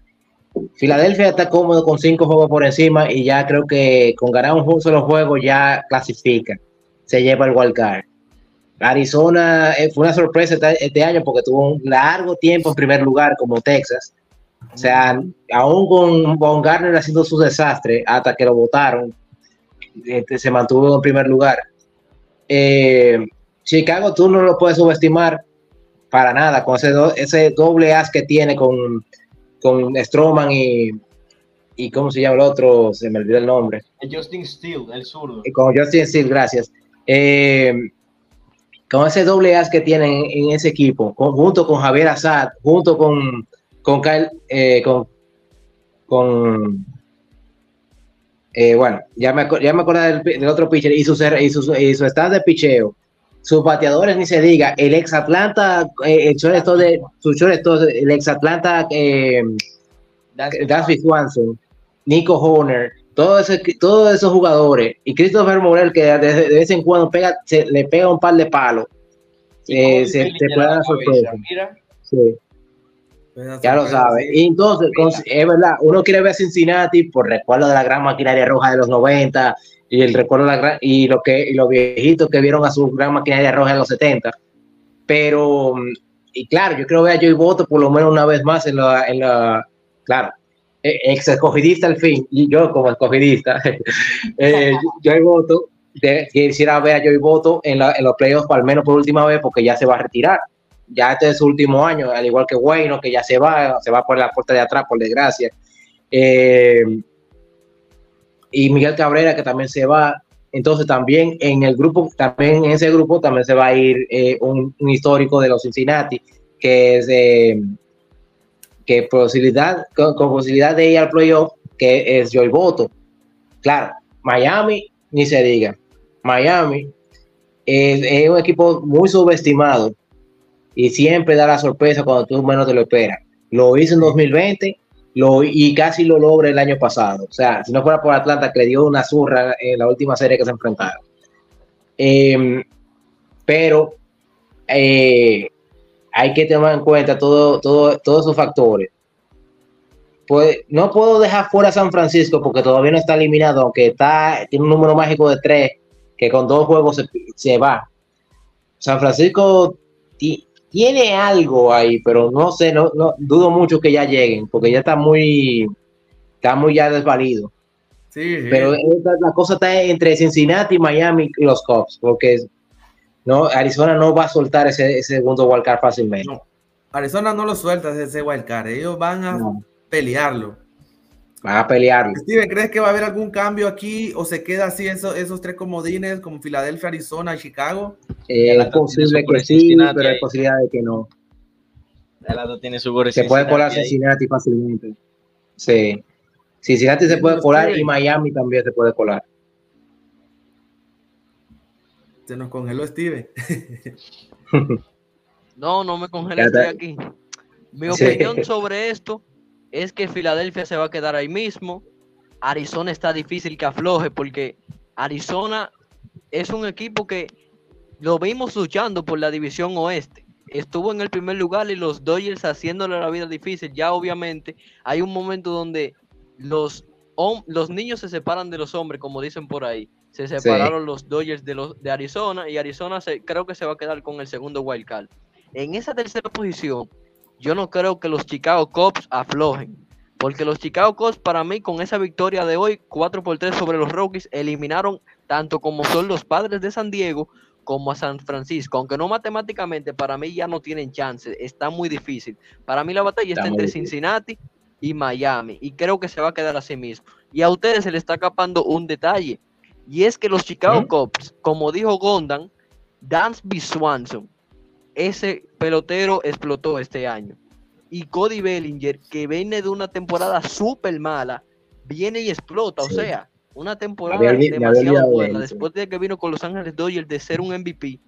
Filadelfia está cómodo con cinco juegos por encima y ya creo que con ganar un solo juego ya clasifica, se lleva el wild card. Arizona eh, fue una sorpresa este, este, año porque tuvo un largo tiempo en primer lugar como Texas. O sea, aún con Von Garner haciendo su desastre hasta que lo votaron, este, se mantuvo en primer lugar. Eh, Chicago tú no lo puedes subestimar para nada con ese, ese doble as que tiene con, con Stroman y, y ¿cómo se llama el otro? Se me olvidó el nombre. Justin Steele, el zurdo. Con Justin Steele, gracias. Eh, con ese doble as que tienen en ese equipo, junto con Javier Assad, junto con, con Kyle, eh, con, con eh, bueno, ya me, ya me acuerdo del, otro pitcher y su, y su, y su estado de picheo. Sus bateadores ni se diga. El ex Atlanta, eh, el de, su el ex Atlanta, eh, Swanson, Nico Horner, todos esos jugadores, y Christopher Morel, que de, vez en cuando pega, se, le pega un par de palos, eh, se, puede dar sorpresa. Sí. Ya lo sabes. Y entonces, es verdad, uno quiere ver Cincinnati por recuerdo de la gran maquinaria roja de los 90 y el recuerdo de la gran, y lo que y los viejitos que vieron a su gran maquinaria roja en los 70. Pero, y claro, yo creo ver a Joey Voto por lo menos una vez más en la, en la claro, ex escogidista al fin, y yo como escogidista, [laughs] eh, [laughs] Joey Voto, quisiera ver a Joey Voto en, la, en los playoffs al menos por última vez porque ya se va a retirar ya este es su último año, al igual que Bueno, que ya se va, se va por la puerta de atrás, por desgracia. Eh, y Miguel Cabrera, que también se va. Entonces también en el grupo, también en ese grupo también se va a ir eh, un, histórico de los Cincinnati, que es eh, que posibilidad, con, posibilidad de ir al playoff, que es Joy Boto. Claro, Miami, ni se diga. Miami es un equipo muy subestimado y siempre da la sorpresa cuando tú menos te lo esperas. Lo hizo en 2020 lo, y casi lo logra el año pasado. O sea, si no fuera por Atlanta que le dio una zurra en la última serie que se enfrentaron. Em, pero eh, hay que tener en cuenta todo, todo, todos esos factores. Pues no puedo dejar fuera a San Francisco porque todavía no está eliminado, aunque está, tiene un número mágico de tres, que con dos juegos se, se va. San Francisco tiene algo ahí, pero no sé, no, no dudo mucho que ya lleguen, porque ya está muy, está muy ya desvalido. Sí, Pero la cosa está entre Cincinnati, Miami y los Cubs, porque no, Arizona no va a soltar ese, segundo wildcard fácilmente. Arizona no lo suelta ese wildcard, ellos van a pelearlo. Van a pelearlo. Steven, ¿crees que va a haber algún cambio aquí o se queda así esos, esos tres comodines como Filadelfia, Arizona y Chicago? Eh, es posible que sí, pero hay posibilidad de que no. tiene su se puede colar Cincinnati fácilmente. Sí. Cincinnati se puede colar y Miami también se puede colar. Se nos congeló Steven. [laughs] no, no me congelé, estoy aquí. Mi opinión sobre esto es que Filadelfia se va a quedar ahí mismo. Arizona está difícil que afloje porque Arizona es un equipo que lo vimos luchando por la división oeste. Estuvo en el primer lugar y los Dodgers haciéndole la vida difícil. Ya obviamente hay un momento donde los, los niños se separan de los hombres, como dicen por ahí. Se separaron los Dodgers de, los, de Arizona y Arizona se, creo que se va a quedar con el segundo wild card. En esa tercera posición, yo no creo que los Chicago Cubs aflojen. Porque los Chicago Cubs, para mí, con esa victoria de hoy, 4 por 3 sobre los Rockies, eliminaron tanto como son los padres de San Diego como a San Francisco. Aunque no matemáticamente, para mí ya no tienen chance. Está muy difícil. Para mí la batalla está, entre Cincinnati y Miami. Y creo que se va a quedar así mismo. Y a ustedes se les está escapando un detalle. Y es que los Chicago Cubs, como dijo Gondan, Dansby Swanson, ese pelotero explotó este año. Y Cody Bellinger, que viene de una temporada súper mala, viene y explota. O sea, una temporada demasiado buena. Después de que vino con Los Ángeles Dodgers de ser un MVP,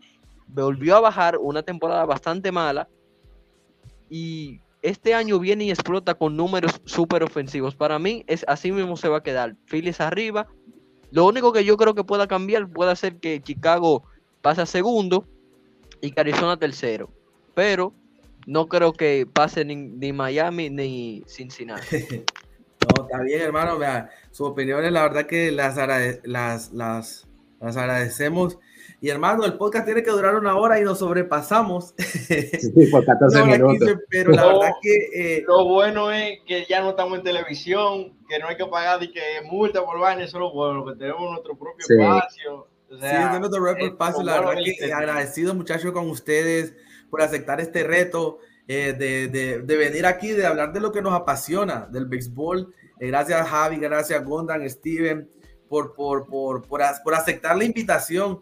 volvió a bajar una temporada bastante mala. Y este año viene y explota con números súper ofensivos. Para mí, es así mismo se va a quedar. Phillies arriba. Lo único que yo creo que pueda cambiar puede ser que Chicago pase a segundo y Arizona tercero. Pero no creo que pase ni, Miami ni Cincinnati. [laughs] no, está bien, hermano. Sus opiniones, la verdad que las, las, las, las agradecemos. Y hermano, el podcast tiene que durar una hora y nos sobrepasamos. [laughs] Sí, por 14 minutos. pero la verdad que. Eh, lo bueno es que ya no estamos en televisión, que no hay que pagar y que multa por vaina, solo bueno, que tenemos nuestro propio espacio sí, de la verdad que agradecido muchachos con ustedes por aceptar este reto eh, de, de, de, venir aquí, de hablar de lo que nos apasiona, del béisbol Eh, gracias Javi, gracias Gondan, Steven, por, por, por, por, por aceptar la invitación.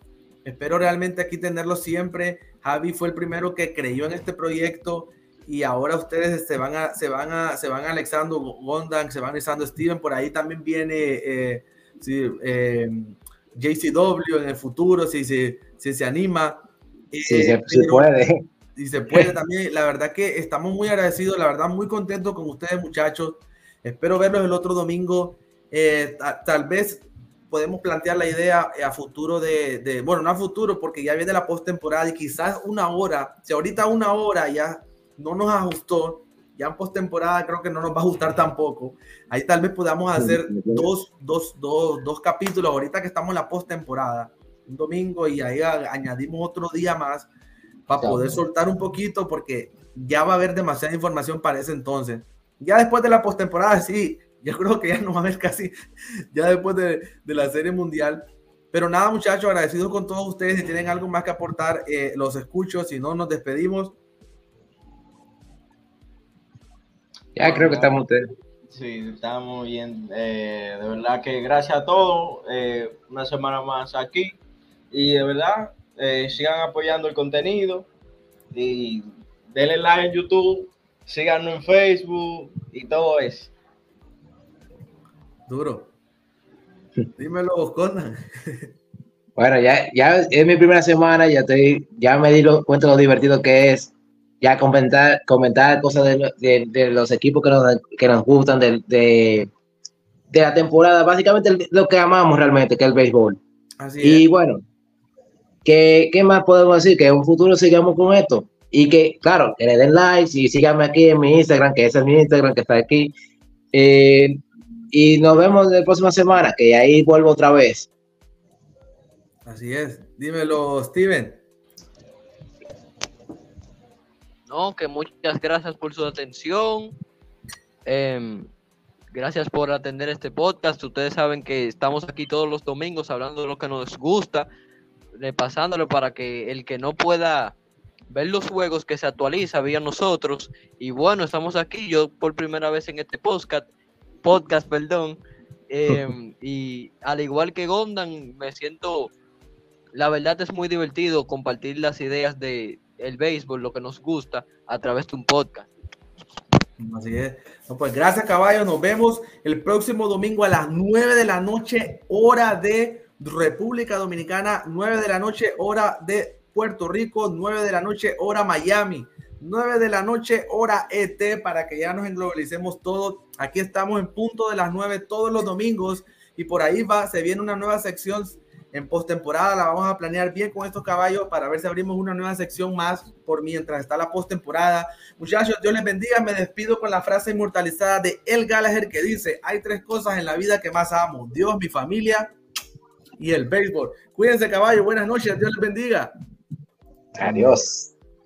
Espero realmente aquí tenerlo siempre. Javi fue el primero que creyó en este proyecto y ahora ustedes se van a, se van a, se van anexando Gondan, se van anexando Steven, por ahí también viene eh, eh, JCW en el futuro, si, si, si se anima. Sí, se, puede. Si se puede [laughs] también. La verdad que estamos muy agradecidos, la verdad muy contentos con ustedes muchachos. Espero verlos el otro domingo. Eh, tal vez podemos plantear la idea a futuro de, de, bueno, no a futuro porque ya viene la postemporada y quizás una hora, si ahorita una hora ya no nos ajustó, ya en postemporada creo que no nos va a ajustar tampoco. Ahí tal vez podamos hacer dos, dos, dos, dos capítulos ahorita que estamos en la postemporada, un domingo y ahí añadimos otro día más para poder soltar un poquito porque ya va a haber demasiada información para ese entonces. Ya después de la postemporada, sí, yo creo que ya no va a haber casi, ya después de, de la serie mundial. Pero nada, muchachos, agradecidos con todos ustedes. Si tienen algo más que aportar, eh, los escucho. Si no, nos despedimos. Ya creo que estamos ustedes. Sí, estamos bien. Eh, de verdad que gracias a todos. Eh, una semana más aquí. Y de verdad, eh, sigan apoyando el contenido. Y denle like en YouTube. Síganos en Facebook y todo eso. Duro. Dímelo, Conan. Bueno, ya, ya es mi primera semana, ya estoy, ya me di cuenta lo divertido que es ya comentar, comentar cosas de, de, los equipos que nos, que nos gustan, de, de, la temporada, básicamente lo que amamos realmente, que es el béisbol. y bueno, ¿qué, ¿qué, más podemos decir? Que en un futuro sigamos con esto. Y que, claro, que le den like y síganme aquí en mi Instagram, que ese es mi Instagram que está aquí. Eh, y nos vemos la próxima semana, que ahí vuelvo otra vez. Así es. Dímelo, Steven. No, que muchas gracias por su atención. Em, gracias por atender este podcast. Ustedes saben que estamos aquí todos los domingos hablando de lo que nos gusta, repasándolo para que el que no pueda ver los juegos que se actualiza vía nosotros. Y bueno, estamos aquí, yo por primera vez en este podcast, podcast, perdón. Em, [laughs] y al igual que Gondan, me siento, la verdad es muy divertido compartir las ideas de, el béisbol, lo que nos gusta, a través de un podcast. Así es. pues gracias, caballo. Nos vemos el próximo domingo a las 9 de la noche, hora de República Dominicana, 9 de la noche, hora de Puerto Rico, 9 de la noche, hora Miami, 9 de la noche, hora ET, para que ya nos englobalicemos todos. Aquí estamos en punto de las 9 todos los domingos y por ahí va, se viene una nueva sección en postemporada la vamos a planear bien con estos caballos para ver si abrimos una nueva sección más por mientras está la postemporada. Muchachos, Dios les bendiga. Me despido con la frase inmortalizada de El Gallagher que dice: Hay tres cosas en la vida que más amo: Dios, mi familia y el béisbol. Cuídense, caballo. Buenas noches. Dios les bendiga. Adiós.